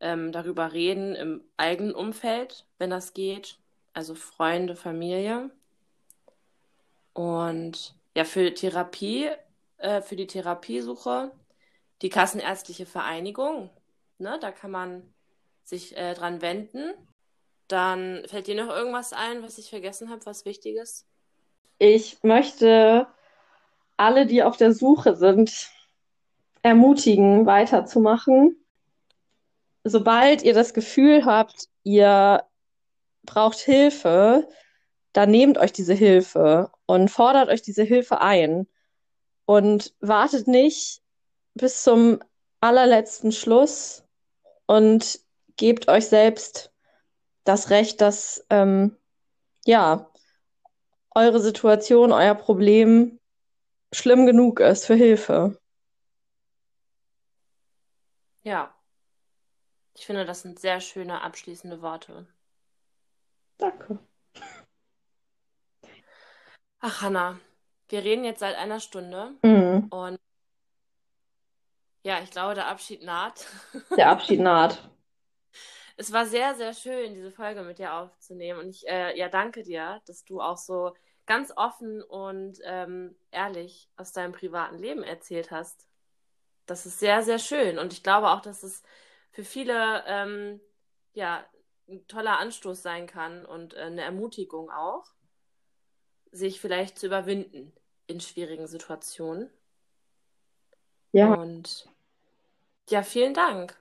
ähm, darüber reden im eigenen Umfeld, wenn das geht. Also Freunde, Familie. Und ja, für Therapie äh, für die Therapiesuche die Kassenärztliche Vereinigung. Ne, da kann man sich äh, dran wenden. Dann fällt dir noch irgendwas ein, was ich vergessen habe, was wichtig ist? Ich möchte alle, die auf der Suche sind, ermutigen, weiterzumachen. Sobald ihr das Gefühl habt, ihr braucht Hilfe, dann nehmt euch diese Hilfe und fordert euch diese Hilfe ein und wartet nicht bis zum allerletzten Schluss und gebt euch selbst das Recht, dass ähm, ja eure Situation, euer Problem schlimm genug ist für Hilfe. Ja, ich finde, das sind sehr schöne abschließende Worte. Danke. Ach, Hanna, wir reden jetzt seit einer Stunde mhm. und ja, ich glaube, der Abschied naht. Der Abschied naht. Es war sehr, sehr schön, diese Folge mit dir aufzunehmen. Und ich äh, ja, danke dir, dass du auch so ganz offen und ähm, ehrlich aus deinem privaten Leben erzählt hast. Das ist sehr, sehr schön. Und ich glaube auch, dass es für viele ähm, ja, ein toller Anstoß sein kann und äh, eine Ermutigung auch, sich vielleicht zu überwinden in schwierigen Situationen. Ja. Und ja, vielen Dank.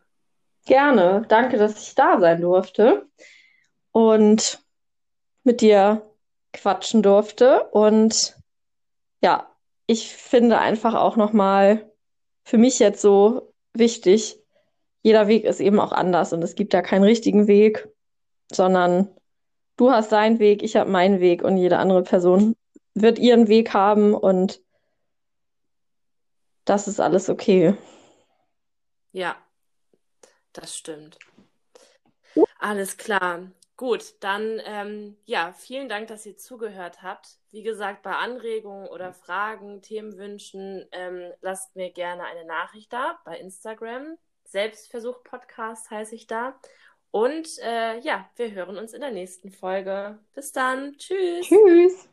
Gerne. Danke, dass ich da sein durfte und mit dir quatschen durfte. Und ja, ich finde einfach auch nochmal für mich jetzt so wichtig, jeder Weg ist eben auch anders und es gibt da keinen richtigen Weg, sondern du hast deinen Weg, ich habe meinen Weg und jede andere Person wird ihren Weg haben und das ist alles okay. Ja, das stimmt. Alles klar. Gut, dann ähm, ja, vielen Dank, dass ihr zugehört habt. Wie gesagt, bei Anregungen oder Fragen, Themenwünschen, ähm, lasst mir gerne eine Nachricht da bei Instagram. Selbstversuch Podcast heiße ich da. Und äh, ja, wir hören uns in der nächsten Folge. Bis dann. Tschüss. Tschüss.